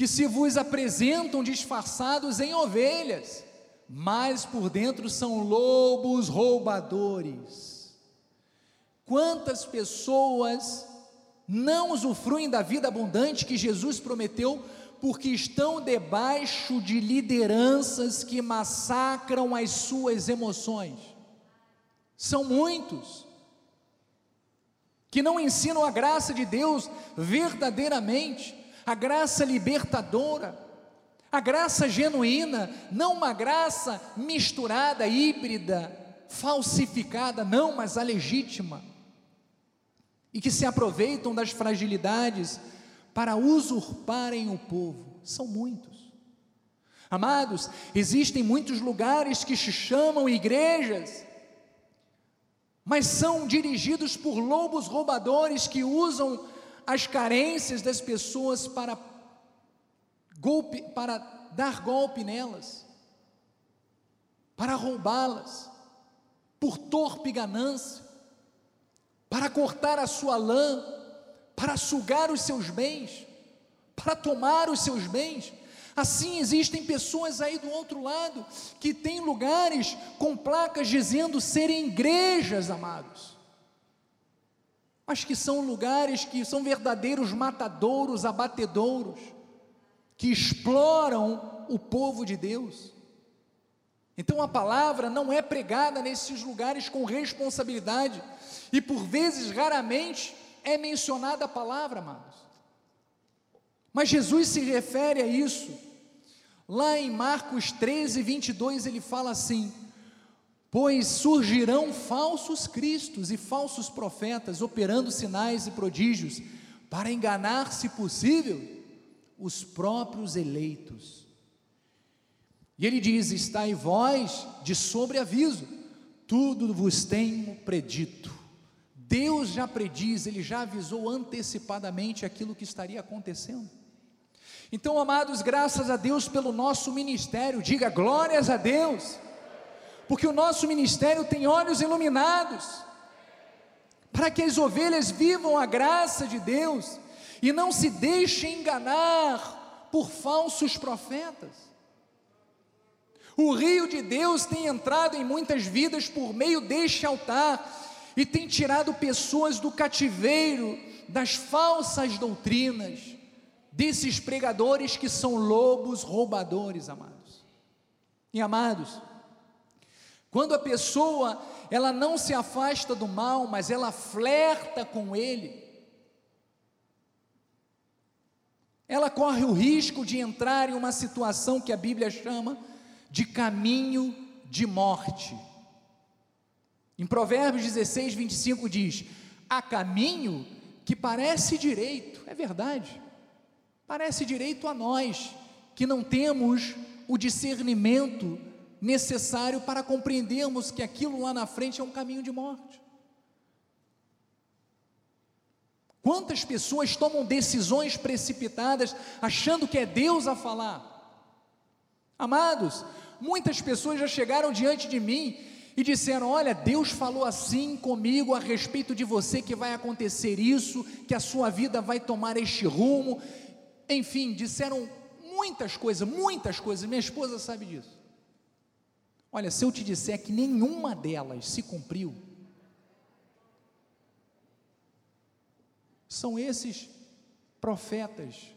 Speaker 1: que se vos apresentam disfarçados em ovelhas, mas por dentro são lobos roubadores. Quantas pessoas não usufruem da vida abundante que Jesus prometeu porque estão debaixo de lideranças que massacram as suas emoções? São muitos que não ensinam a graça de Deus verdadeiramente a graça libertadora, a graça genuína, não uma graça misturada, híbrida, falsificada, não, mas a legítima, e que se aproveitam das fragilidades para usurparem o povo, são muitos. Amados, existem muitos lugares que se chamam igrejas, mas são dirigidos por lobos roubadores que usam as carências das pessoas para golpe, para dar golpe nelas, para roubá-las, por torpe ganância, para cortar a sua lã, para sugar os seus bens, para tomar os seus bens. Assim existem pessoas aí do outro lado que têm lugares com placas dizendo serem igrejas, amados. Mas que são lugares que são verdadeiros matadouros, abatedouros, que exploram o povo de Deus. Então a palavra não é pregada nesses lugares com responsabilidade, e por vezes, raramente, é mencionada a palavra, amados. Mas Jesus se refere a isso. Lá em Marcos 13, 22, ele fala assim: Pois surgirão falsos cristos e falsos profetas, operando sinais e prodígios, para enganar, se possível, os próprios eleitos. E ele diz: Estai vós de sobreaviso, tudo vos tenho predito. Deus já prediz, ele já avisou antecipadamente aquilo que estaria acontecendo. Então, amados, graças a Deus pelo nosso ministério, diga glórias a Deus, porque o nosso ministério tem olhos iluminados, para que as ovelhas vivam a graça de Deus e não se deixem enganar por falsos profetas. O rio de Deus tem entrado em muitas vidas por meio deste altar e tem tirado pessoas do cativeiro das falsas doutrinas desses pregadores que são lobos roubadores, amados. E amados, quando a pessoa ela não se afasta do mal, mas ela flerta com ele, ela corre o risco de entrar em uma situação que a Bíblia chama de caminho de morte. Em Provérbios 16, 25 diz: há caminho que parece direito, é verdade, Parece direito a nós, que não temos o discernimento necessário para compreendermos que aquilo lá na frente é um caminho de morte. Quantas pessoas tomam decisões precipitadas achando que é Deus a falar? Amados, muitas pessoas já chegaram diante de mim e disseram: Olha, Deus falou assim comigo a respeito de você que vai acontecer isso, que a sua vida vai tomar este rumo. Enfim, disseram muitas coisas, muitas coisas, minha esposa sabe disso. Olha, se eu te disser que nenhuma delas se cumpriu, são esses profetas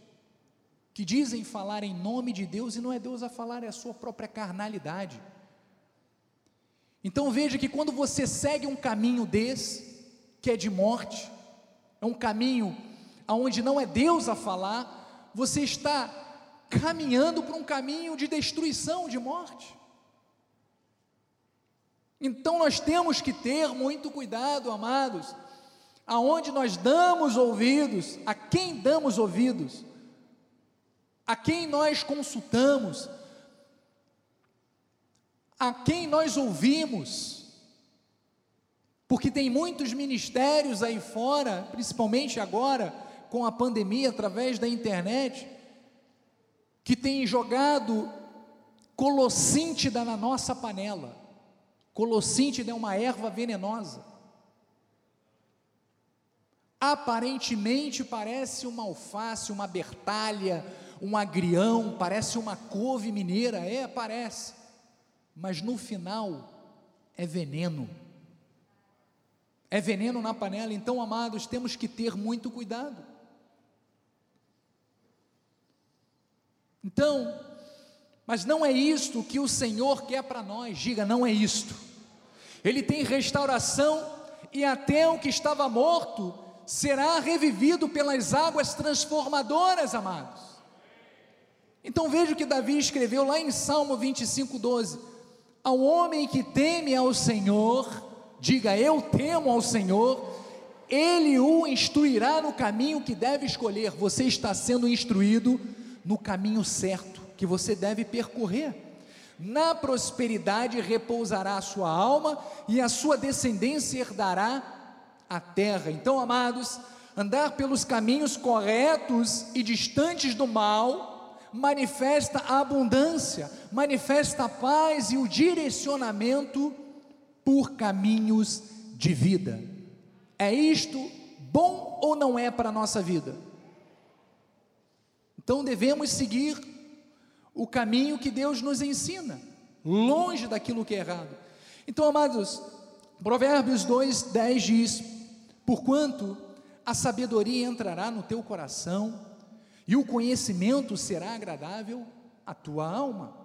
Speaker 1: que dizem falar em nome de Deus e não é Deus a falar, é a sua própria carnalidade. Então veja que quando você segue um caminho desse, que é de morte, é um caminho aonde não é Deus a falar, você está caminhando para um caminho de destruição, de morte. Então nós temos que ter muito cuidado, amados, aonde nós damos ouvidos, a quem damos ouvidos, a quem nós consultamos, a quem nós ouvimos, porque tem muitos ministérios aí fora, principalmente agora, com a pandemia através da internet, que tem jogado colossíntida na nossa panela. Colossíntida é uma erva venenosa. Aparentemente parece uma alface, uma bertalha, um agrião, parece uma couve mineira, é, parece. Mas no final é veneno. É veneno na panela, então, amados, temos que ter muito cuidado. Então, mas não é isto que o Senhor quer para nós, diga, não é isto. Ele tem restauração e até o que estava morto será revivido pelas águas transformadoras, amados. Então veja o que Davi escreveu lá em Salmo 25, 12: Ao homem que teme ao Senhor, diga eu temo ao Senhor, ele o instruirá no caminho que deve escolher. Você está sendo instruído no caminho certo, que você deve percorrer. Na prosperidade repousará a sua alma e a sua descendência herdará a terra. Então, amados, andar pelos caminhos corretos e distantes do mal manifesta a abundância, manifesta a paz e o direcionamento por caminhos de vida. É isto bom ou não é para a nossa vida? Então devemos seguir o caminho que Deus nos ensina, longe daquilo que é errado. Então, amados, Provérbios 2, 10 diz: Porquanto a sabedoria entrará no teu coração, e o conhecimento será agradável à tua alma,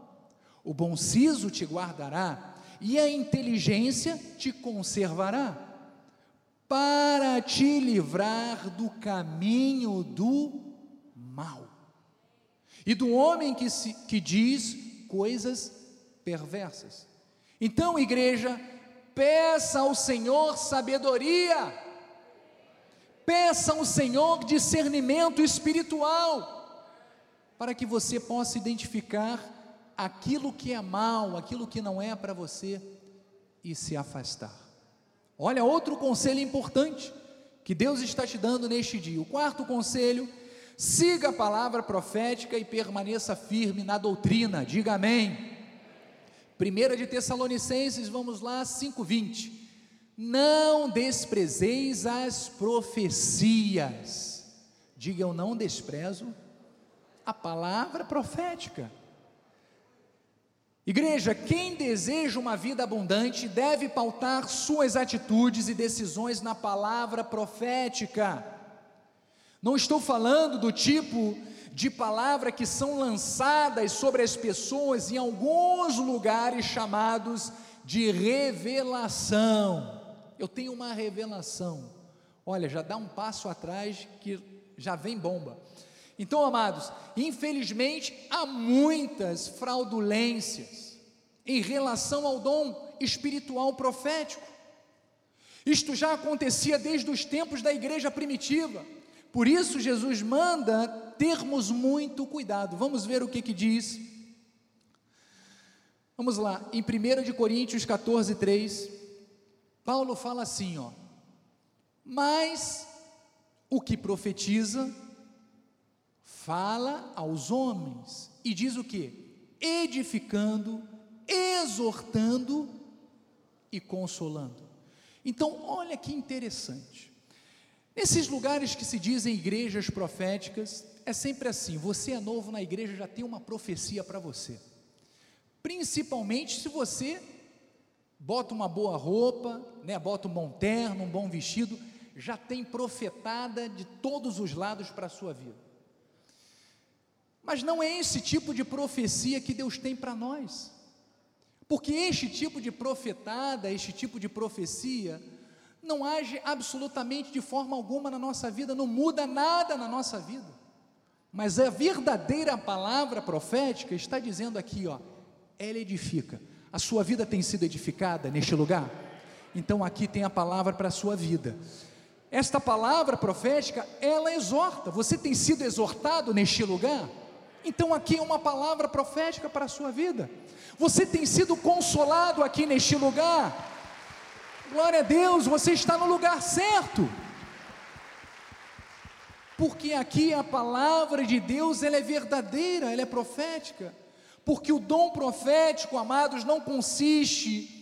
Speaker 1: o bom siso te guardará, e a inteligência te conservará, para te livrar do caminho do e do homem que, se, que diz coisas perversas. Então, igreja, peça ao Senhor sabedoria, peça ao Senhor discernimento espiritual, para que você possa identificar aquilo que é mal, aquilo que não é para você e se afastar. Olha, outro conselho importante que Deus está te dando neste dia. O quarto conselho siga a palavra profética e permaneça firme na doutrina, diga amém. Primeira de Tessalonicenses, vamos lá, 5:20. Não desprezeis as profecias. Diga eu não desprezo a palavra profética. Igreja, quem deseja uma vida abundante deve pautar suas atitudes e decisões na palavra profética. Não estou falando do tipo de palavra que são lançadas sobre as pessoas em alguns lugares chamados de revelação. Eu tenho uma revelação. Olha, já dá um passo atrás que já vem bomba. Então, amados, infelizmente há muitas fraudulências em relação ao dom espiritual profético. Isto já acontecia desde os tempos da igreja primitiva. Por isso Jesus manda termos muito cuidado. Vamos ver o que que diz. Vamos lá, em 1 de Coríntios 14, 3, Paulo fala assim, ó. Mas o que profetiza fala aos homens e diz o que? Edificando, exortando e consolando. Então, olha que interessante. Nesses lugares que se dizem igrejas proféticas, é sempre assim: você é novo na igreja, já tem uma profecia para você. Principalmente se você bota uma boa roupa, né, bota um bom terno, um bom vestido, já tem profetada de todos os lados para a sua vida. Mas não é esse tipo de profecia que Deus tem para nós. Porque este tipo de profetada, este tipo de profecia, não age absolutamente de forma alguma na nossa vida, não muda nada na nossa vida. Mas a verdadeira palavra profética está dizendo aqui, ó, ela edifica. A sua vida tem sido edificada neste lugar? Então aqui tem a palavra para a sua vida. Esta palavra profética, ela exorta. Você tem sido exortado neste lugar? Então aqui é uma palavra profética para a sua vida. Você tem sido consolado aqui neste lugar? Glória a Deus, você está no lugar certo. Porque aqui a palavra de Deus, ela é verdadeira, ela é profética. Porque o dom profético, amados, não consiste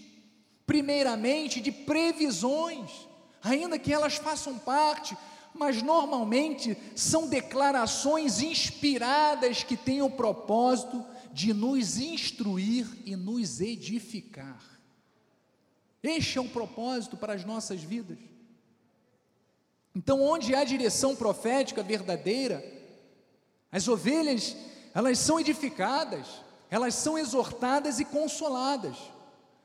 Speaker 1: primeiramente de previsões, ainda que elas façam parte, mas normalmente são declarações inspiradas que têm o propósito de nos instruir e nos edificar. Este é um propósito para as nossas vidas. Então, onde há direção profética verdadeira, as ovelhas, elas são edificadas, elas são exortadas e consoladas.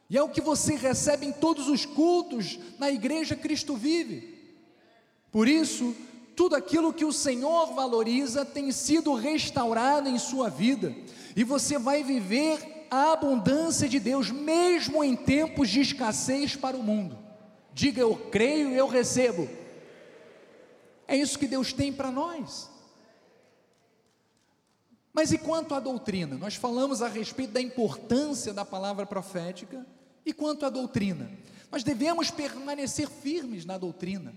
Speaker 1: E é o que você recebe em todos os cultos na igreja Cristo vive. Por isso, tudo aquilo que o Senhor valoriza tem sido restaurado em sua vida, e você vai viver a abundância de Deus, mesmo em tempos de escassez para o mundo. Diga eu creio e eu recebo. É isso que Deus tem para nós. Mas e quanto à doutrina? Nós falamos a respeito da importância da palavra profética. E quanto à doutrina? Nós devemos permanecer firmes na doutrina,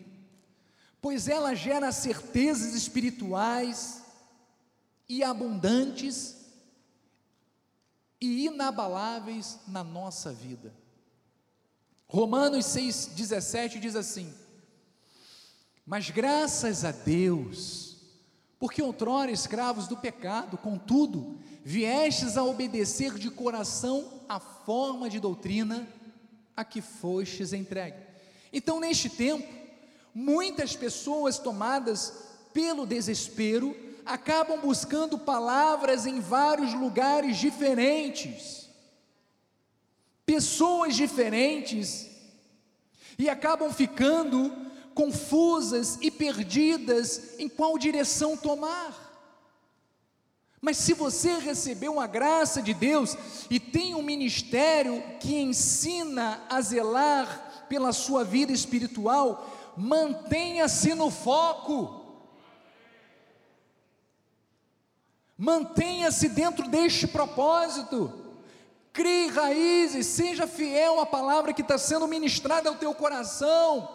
Speaker 1: pois ela gera certezas espirituais e abundantes e inabaláveis na nossa vida. Romanos 6,17 diz assim: Mas graças a Deus, porque outrora escravos do pecado, contudo, viestes a obedecer de coração a forma de doutrina a que fostes entregue. Então, neste tempo, muitas pessoas tomadas pelo desespero acabam buscando palavras em vários lugares diferentes, pessoas diferentes, e acabam ficando confusas e perdidas em qual direção tomar. Mas se você recebeu a graça de Deus e tem um ministério que ensina a zelar pela sua vida espiritual, mantenha-se no foco. Mantenha-se dentro deste propósito. Crie raízes, seja fiel à palavra que está sendo ministrada ao teu coração.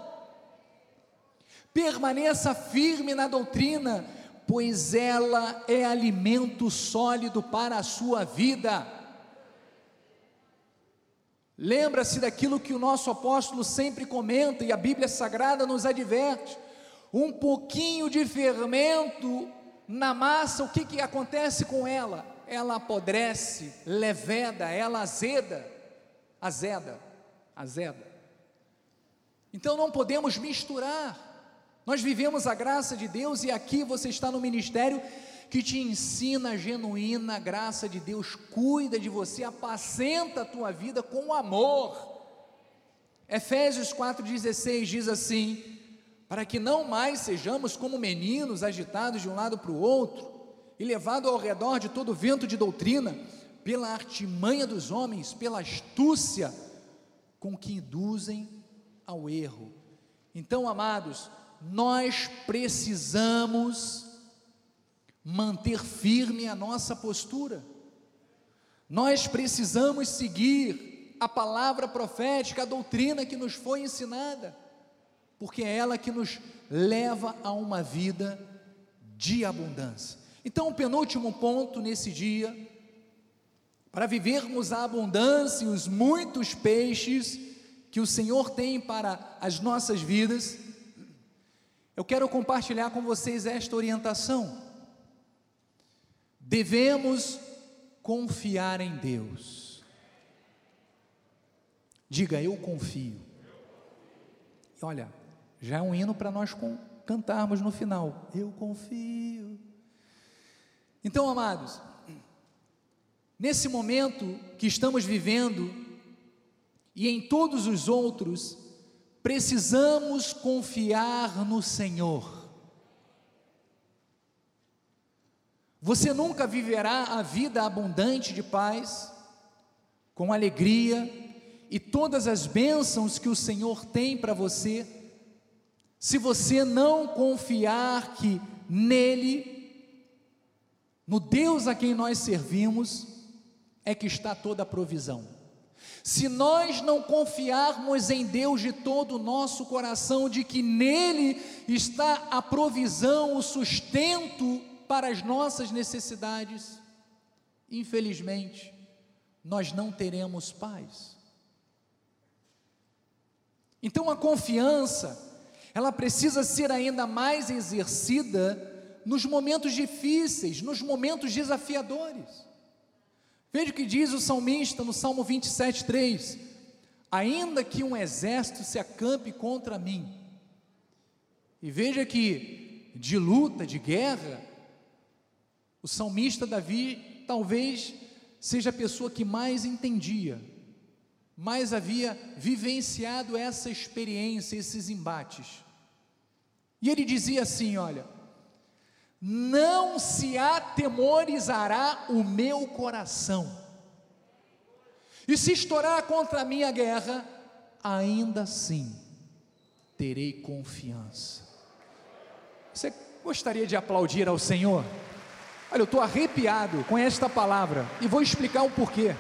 Speaker 1: Permaneça firme na doutrina, pois ela é alimento sólido para a sua vida. Lembra-se daquilo que o nosso apóstolo sempre comenta e a Bíblia Sagrada nos adverte: um pouquinho de fermento na massa, o que, que acontece com ela? Ela apodrece, leveda, ela azeda, azeda, azeda. Então não podemos misturar. Nós vivemos a graça de Deus e aqui você está no ministério que te ensina a genuína graça de Deus, cuida de você, apacenta a tua vida com amor. Efésios 4,16 diz assim: para que não mais sejamos como meninos agitados de um lado para o outro e levados ao redor de todo vento de doutrina, pela artimanha dos homens, pela astúcia com que induzem ao erro. Então, amados, nós precisamos manter firme a nossa postura, nós precisamos seguir a palavra profética, a doutrina que nos foi ensinada porque é ela que nos leva a uma vida de abundância. Então, o penúltimo ponto nesse dia, para vivermos a abundância e os muitos peixes que o Senhor tem para as nossas vidas, eu quero compartilhar com vocês esta orientação. Devemos confiar em Deus. Diga, eu confio. Olha, já é um hino para nós cantarmos no final. Eu confio. Então, amados, nesse momento que estamos vivendo e em todos os outros, precisamos confiar no Senhor. Você nunca viverá a vida abundante de paz, com alegria e todas as bênçãos que o Senhor tem para você se você não confiar que nele, no Deus a quem nós servimos, é que está toda a provisão. Se nós não confiarmos em Deus de todo o nosso coração, de que nele está a provisão, o sustento para as nossas necessidades, infelizmente, nós não teremos paz. Então a confiança, ela precisa ser ainda mais exercida nos momentos difíceis, nos momentos desafiadores. Veja o que diz o salmista no Salmo 27, 3: Ainda que um exército se acampe contra mim, e veja que de luta, de guerra, o salmista Davi talvez seja a pessoa que mais entendia, mais havia vivenciado essa experiência, esses embates. E ele dizia assim: Olha, não se atemorizará o meu coração, e se estourar contra a minha guerra, ainda assim terei confiança. Você gostaria de aplaudir ao Senhor? Olha, eu estou arrepiado com esta palavra e vou explicar o porquê.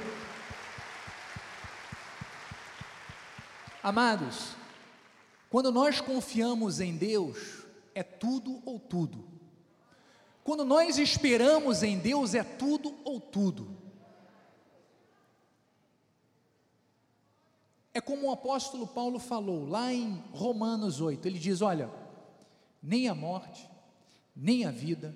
Speaker 1: Amados, quando nós confiamos em Deus, é tudo ou tudo. Quando nós esperamos em Deus, é tudo ou tudo. É como o apóstolo Paulo falou lá em Romanos 8: ele diz: Olha, nem a morte, nem a vida,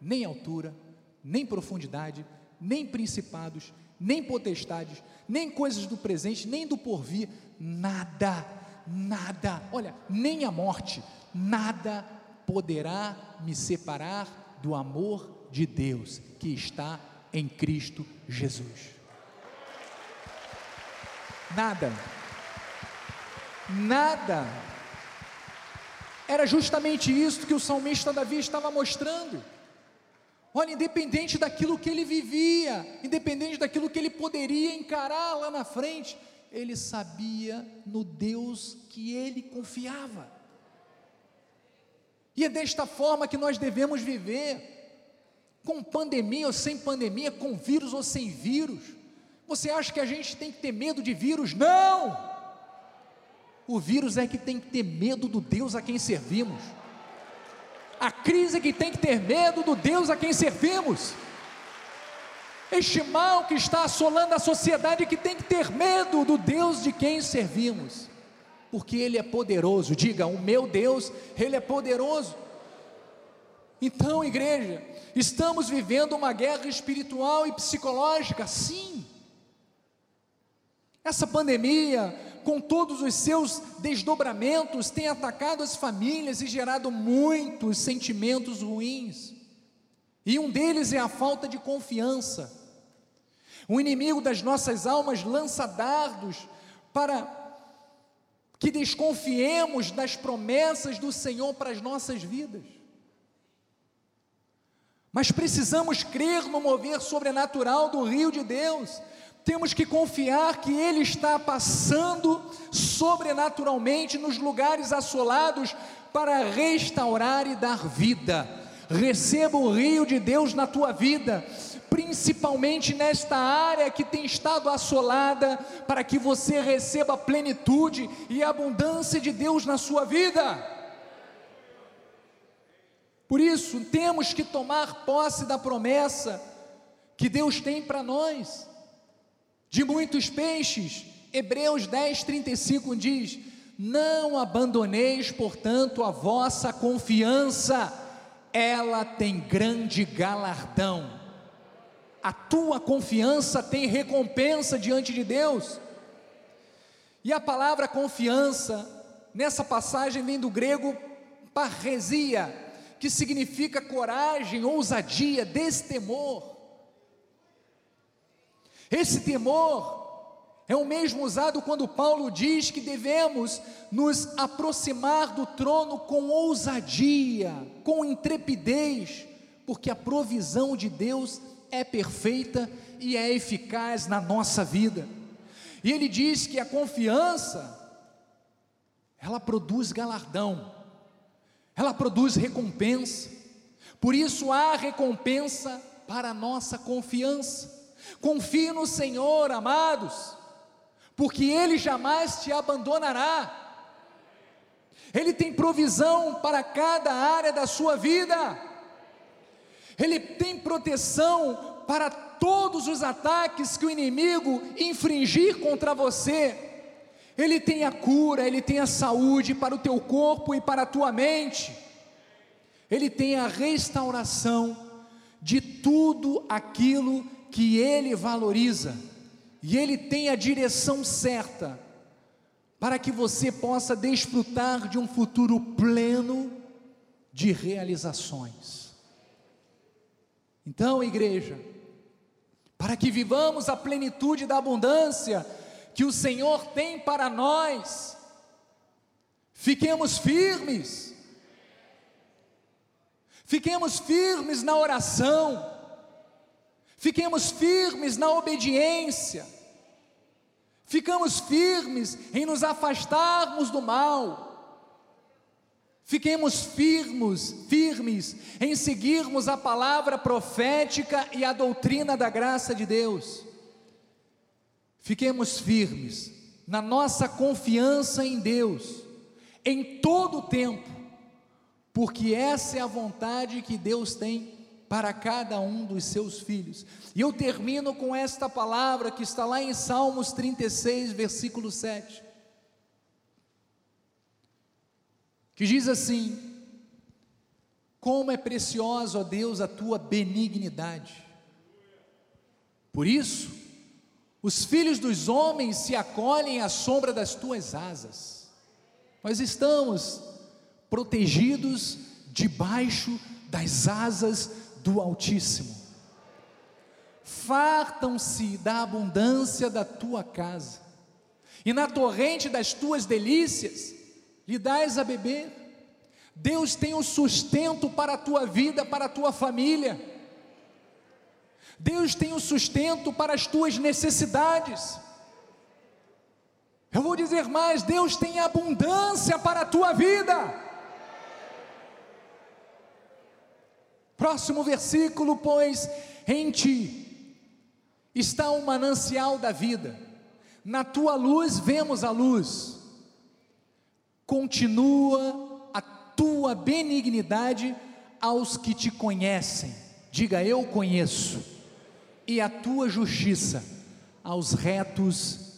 Speaker 1: nem altura, nem profundidade, nem principados, nem potestades, nem coisas do presente, nem do porvir, nada, nada, olha, nem a morte, nada poderá me separar do amor de Deus que está em Cristo Jesus. Nada, nada. Era justamente isso que o salmista Davi estava mostrando. Olha, independente daquilo que ele vivia, independente daquilo que ele poderia encarar lá na frente, ele sabia no Deus que ele confiava. E é desta forma que nós devemos viver, com pandemia ou sem pandemia, com vírus ou sem vírus. Você acha que a gente tem que ter medo de vírus? Não! O vírus é que tem que ter medo do Deus a quem servimos. A crise que tem que ter medo do Deus a quem servimos. Este mal que está assolando a sociedade que tem que ter medo do Deus de quem servimos. Porque Ele é poderoso. Diga, o meu Deus, Ele é poderoso. Então, igreja, estamos vivendo uma guerra espiritual e psicológica, sim. Essa pandemia, com todos os seus desdobramentos, tem atacado as famílias e gerado muitos sentimentos ruins. E um deles é a falta de confiança. O inimigo das nossas almas lança dardos para que desconfiemos das promessas do Senhor para as nossas vidas. Mas precisamos crer no mover sobrenatural do rio de Deus temos que confiar que Ele está passando sobrenaturalmente nos lugares assolados para restaurar e dar vida. Receba o rio de Deus na tua vida, principalmente nesta área que tem estado assolada, para que você receba plenitude e abundância de Deus na sua vida. Por isso, temos que tomar posse da promessa que Deus tem para nós de muitos peixes. Hebreus 10, 35 diz: Não abandoneis, portanto, a vossa confiança, ela tem grande galardão. A tua confiança tem recompensa diante de Deus. E a palavra confiança, nessa passagem, vem do grego parresia, que significa coragem, ousadia, destemor. Esse temor é o mesmo usado quando Paulo diz que devemos nos aproximar do trono com ousadia, com intrepidez, porque a provisão de Deus é perfeita e é eficaz na nossa vida. E ele diz que a confiança, ela produz galardão, ela produz recompensa, por isso há recompensa para a nossa confiança. Confie no Senhor, amados, porque Ele jamais te abandonará. Ele tem provisão para cada área da sua vida. Ele tem proteção para todos os ataques que o inimigo infringir contra você. Ele tem a cura, ele tem a saúde para o teu corpo e para a tua mente. Ele tem a restauração de tudo aquilo que ele valoriza e ele tem a direção certa para que você possa desfrutar de um futuro pleno de realizações. Então, igreja, para que vivamos a plenitude da abundância que o Senhor tem para nós, fiquemos firmes, fiquemos firmes na oração, Fiquemos firmes na obediência. Ficamos firmes em nos afastarmos do mal. Fiquemos firmes, firmes em seguirmos a palavra profética e a doutrina da graça de Deus. Fiquemos firmes na nossa confiança em Deus, em todo o tempo, porque essa é a vontade que Deus tem para cada um dos seus filhos. E eu termino com esta palavra que está lá em Salmos 36, versículo 7. Que diz assim: Como é preciosa, ó Deus, a tua benignidade. Por isso, os filhos dos homens se acolhem à sombra das tuas asas. Nós estamos protegidos debaixo das asas do Altíssimo. Fartam-se da abundância da tua casa, e na torrente das tuas delícias lhe dás a beber. Deus tem o sustento para a tua vida, para a tua família. Deus tem o sustento para as tuas necessidades. Eu vou dizer mais: Deus tem abundância para a tua vida. Próximo versículo, pois em ti está o manancial da vida, na tua luz vemos a luz, continua a tua benignidade aos que te conhecem, diga eu conheço, e a tua justiça aos retos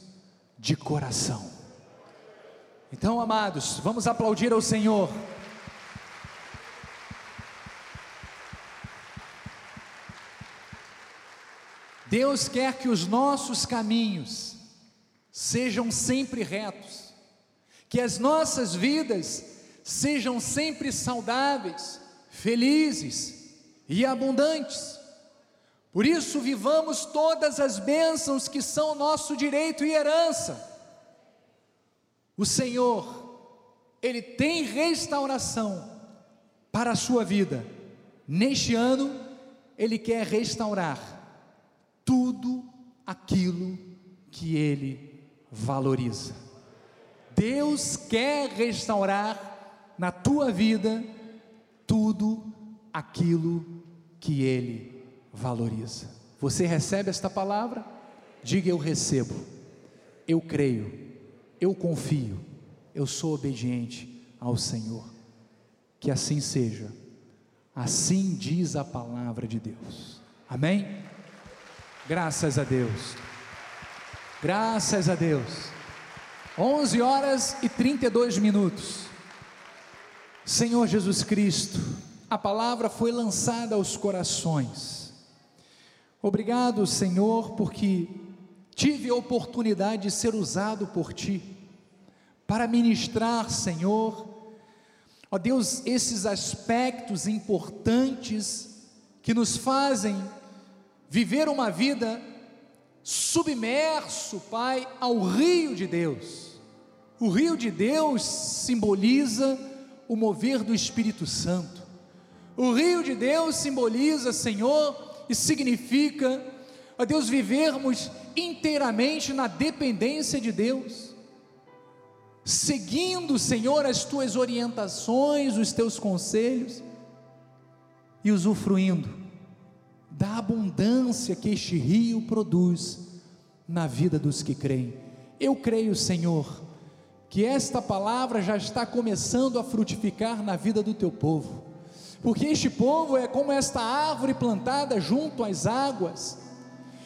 Speaker 1: de coração. Então, amados, vamos aplaudir ao Senhor. Deus quer que os nossos caminhos sejam sempre retos, que as nossas vidas sejam sempre saudáveis, felizes e abundantes. Por isso, vivamos todas as bênçãos que são nosso direito e herança. O Senhor, Ele tem restauração para a sua vida. Neste ano, Ele quer restaurar tudo aquilo que ele valoriza. Deus quer restaurar na tua vida tudo aquilo que ele valoriza. Você recebe esta palavra? Diga eu recebo. Eu creio. Eu confio. Eu sou obediente ao Senhor. Que assim seja. Assim diz a palavra de Deus. Amém? Graças a Deus. Graças a Deus. 11 horas e 32 minutos. Senhor Jesus Cristo, a palavra foi lançada aos corações. Obrigado, Senhor, porque tive a oportunidade de ser usado por Ti para ministrar, Senhor, ó Deus, esses aspectos importantes que nos fazem viver uma vida submerso, Pai, ao rio de Deus. O rio de Deus simboliza o mover do Espírito Santo. O rio de Deus simboliza, Senhor, e significa, ó Deus, vivermos inteiramente na dependência de Deus, seguindo, Senhor, as tuas orientações, os teus conselhos e usufruindo da abundância que este rio produz na vida dos que creem. Eu creio, Senhor, que esta palavra já está começando a frutificar na vida do teu povo, porque este povo é como esta árvore plantada junto às águas,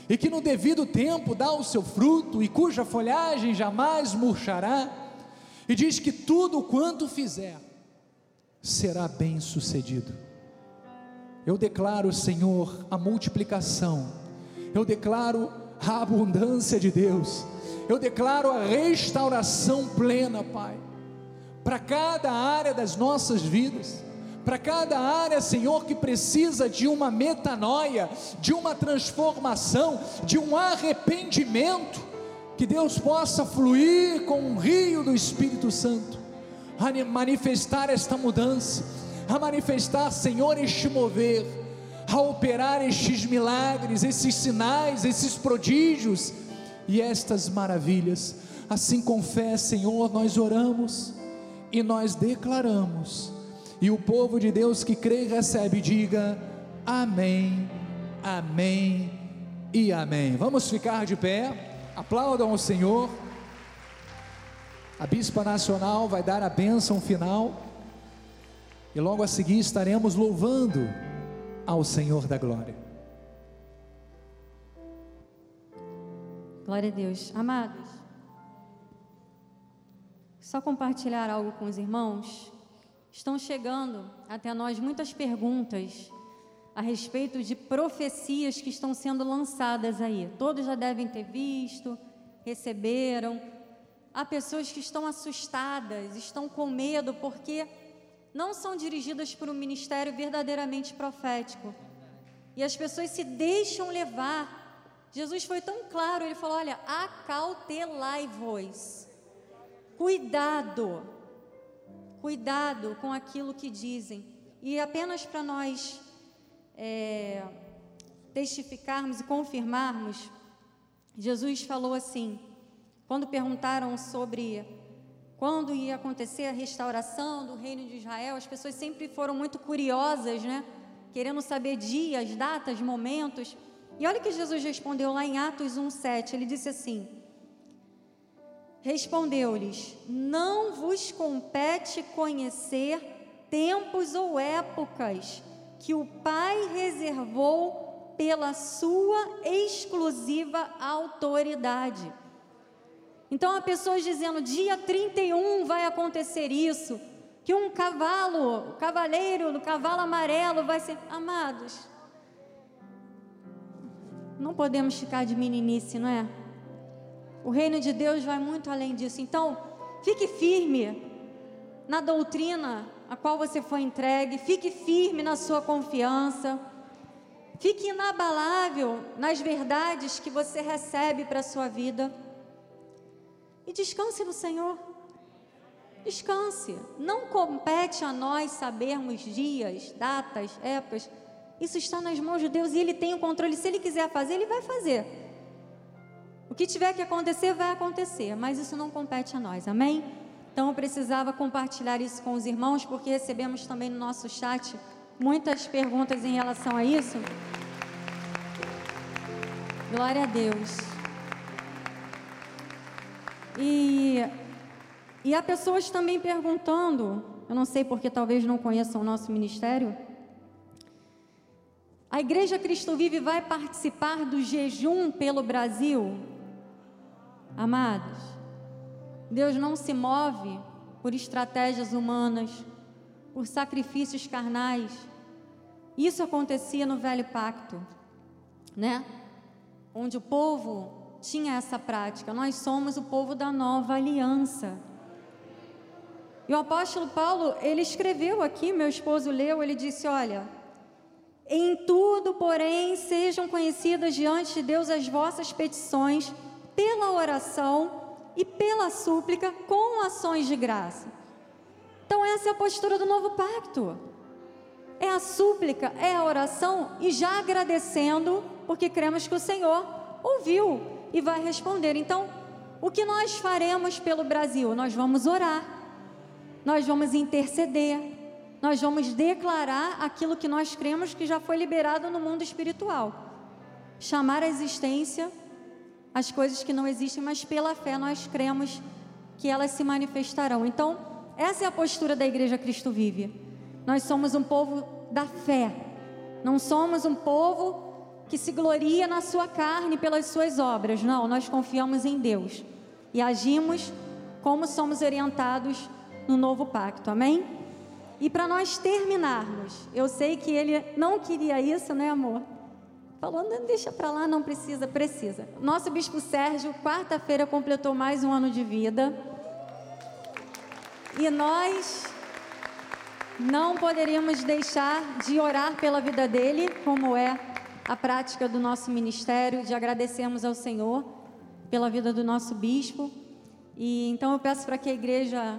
Speaker 1: e que no devido tempo dá o seu fruto, e cuja folhagem jamais murchará, e diz que tudo quanto fizer será bem sucedido. Eu declaro, Senhor, a multiplicação, eu declaro a abundância de Deus, eu declaro a restauração plena, Pai, para cada área das nossas vidas, para cada área, Senhor, que precisa de uma metanoia, de uma transformação, de um arrependimento, que Deus possa fluir com um rio do Espírito Santo, manifestar esta mudança a manifestar, Senhor, este mover, a operar estes milagres, esses sinais, esses prodígios e estas maravilhas. Assim com fé, Senhor, nós oramos, e nós declaramos. E o povo de Deus que crê e recebe, diga amém, amém e amém. Vamos ficar de pé, aplaudam o Senhor. A Bispa Nacional vai dar a bênção final. E logo a seguir estaremos louvando ao Senhor da Glória.
Speaker 2: Glória a Deus. Amados, só compartilhar algo com os irmãos. Estão chegando até nós muitas perguntas a respeito de profecias que estão sendo lançadas aí. Todos já devem ter visto, receberam. Há pessoas que estão assustadas, estão com medo porque não são dirigidas por um ministério verdadeiramente profético. E as pessoas se deixam levar. Jesus foi tão claro, ele falou: olha, acautelai-vos. Cuidado, cuidado com aquilo que dizem. E apenas para nós é, testificarmos e confirmarmos, Jesus falou assim, quando perguntaram sobre quando ia acontecer a restauração do reino de Israel, as pessoas sempre foram muito curiosas, né? Querendo saber dias, datas, momentos. E olha que Jesus respondeu lá em Atos 1:7, ele disse assim: Respondeu-lhes: Não vos compete conhecer tempos ou épocas que o Pai reservou pela sua exclusiva autoridade. Então há pessoas dizendo: dia 31 vai acontecer isso, que um cavalo, o cavaleiro do cavalo amarelo vai ser. Amados, não podemos ficar de meninice, não é? O reino de Deus vai muito além disso. Então, fique firme na doutrina a qual você foi entregue, fique firme na sua confiança. Fique inabalável nas verdades que você recebe para a sua vida. E descanse no Senhor. Descanse. Não compete a nós sabermos dias, datas, épocas. Isso está nas mãos de Deus e Ele tem o controle. Se Ele quiser fazer, Ele vai fazer. O que tiver que acontecer, vai acontecer. Mas isso não compete a nós. Amém? Então eu precisava compartilhar isso com os irmãos, porque recebemos também no nosso chat muitas perguntas em relação a isso. Glória a Deus. E, e há pessoas também perguntando, eu não sei porque talvez não conheçam o nosso ministério. A Igreja Cristo Vive vai participar do jejum pelo Brasil? Amados, Deus não se move por estratégias humanas, por sacrifícios carnais. Isso acontecia no velho pacto, né? Onde o povo tinha essa prática. Nós somos o povo da nova aliança. E o apóstolo Paulo, ele escreveu aqui, meu esposo leu, ele disse: Olha, em tudo, porém, sejam conhecidas diante de Deus as vossas petições, pela oração e pela súplica, com ações de graça. Então, essa é a postura do novo pacto. É a súplica, é a oração e já agradecendo, porque cremos que o Senhor ouviu e vai responder. Então, o que nós faremos pelo Brasil? Nós vamos orar, nós vamos interceder, nós vamos declarar aquilo que nós cremos que já foi liberado no mundo espiritual. Chamar a existência as coisas que não existem, mas pela fé nós cremos que elas se manifestarão. Então, essa é a postura da Igreja Cristo Vive. Nós somos um povo da fé, não somos um povo que se gloria na sua carne pelas suas obras. Não, nós confiamos em Deus e agimos como somos orientados no novo pacto. Amém? E para nós terminarmos, eu sei que ele não queria isso, né, amor? Falou, deixa para lá, não precisa, precisa. Nosso bispo Sérgio, quarta-feira, completou mais um ano de vida. E nós não poderíamos deixar de orar pela vida dele, como é a prática do nosso ministério, de agradecermos ao Senhor pela vida do nosso bispo. E então eu peço para que a igreja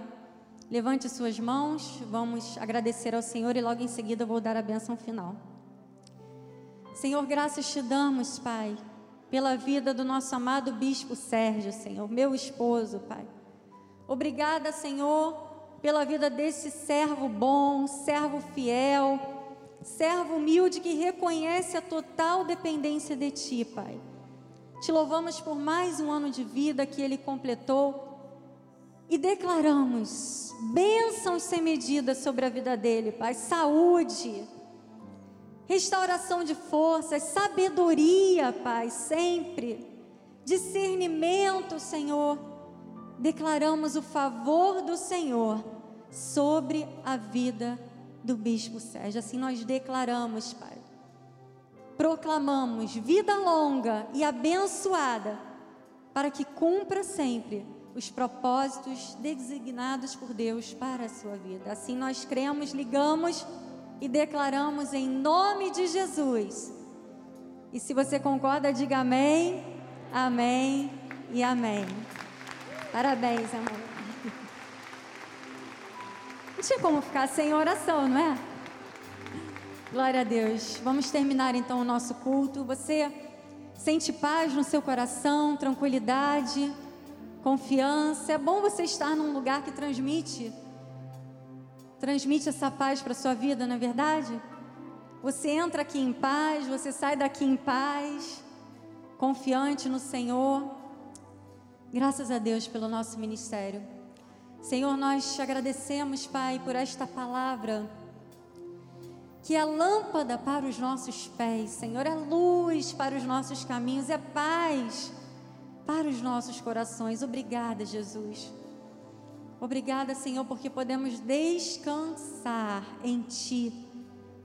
Speaker 2: levante suas mãos, vamos agradecer ao Senhor e logo em seguida eu vou dar a bênção final. Senhor, graças te damos, Pai, pela vida do nosso amado bispo Sérgio, Senhor, meu esposo, Pai. Obrigada, Senhor, pela vida desse servo bom, servo fiel, servo humilde que reconhece a total dependência de Ti, Pai. Te louvamos por mais um ano de vida que ele completou e declaramos bênçãos sem medida sobre a vida dele, Pai. Saúde, restauração de forças, sabedoria, Pai, sempre. Discernimento, Senhor. Declaramos o favor do Senhor sobre a vida do bispo Sérgio. Assim nós declaramos, Pai. Proclamamos vida longa e abençoada para que cumpra sempre os propósitos designados por Deus para a sua vida. Assim nós cremos, ligamos e declaramos em nome de Jesus. E se você concorda, diga amém, amém e amém. Parabéns, amor. Não tinha como ficar sem oração, não é? Glória a Deus. Vamos terminar então o nosso culto. Você sente paz no seu coração, tranquilidade confiança. É bom você estar num lugar que transmite transmite essa paz para sua vida, não é verdade? Você entra aqui em paz, você sai daqui em paz, confiante no Senhor. Graças a Deus pelo nosso ministério. Senhor, nós te agradecemos, Pai, por esta palavra que é lâmpada para os nossos pés, Senhor, é luz para os nossos caminhos, é paz para os nossos corações. Obrigada, Jesus. Obrigada, Senhor, porque podemos descansar em Ti,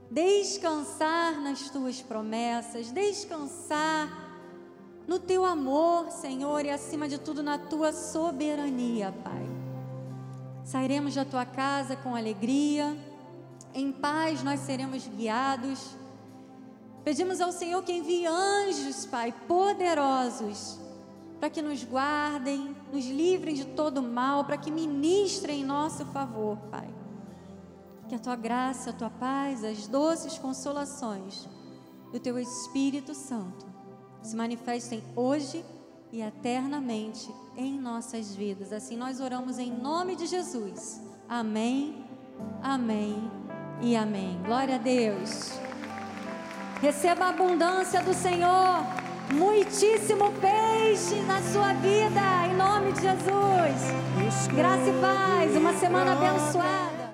Speaker 2: descansar nas Tuas promessas, descansar no Teu amor, Senhor, e acima de tudo na Tua soberania, Pai. Sairemos da Tua casa com alegria, em paz nós seremos guiados. Pedimos ao Senhor que envie anjos, Pai, poderosos para que nos guardem, nos livrem de todo mal, para que ministrem em nosso favor, Pai. Que a tua graça, a tua paz, as doces consolações do teu Espírito Santo se manifestem hoje e eternamente em nossas vidas. Assim nós oramos em nome de Jesus. Amém, amém e amém. Glória a Deus. Receba a abundância do Senhor muitíssimo peixe na sua vida, em nome de Jesus. Graça e paz, uma semana abençoada.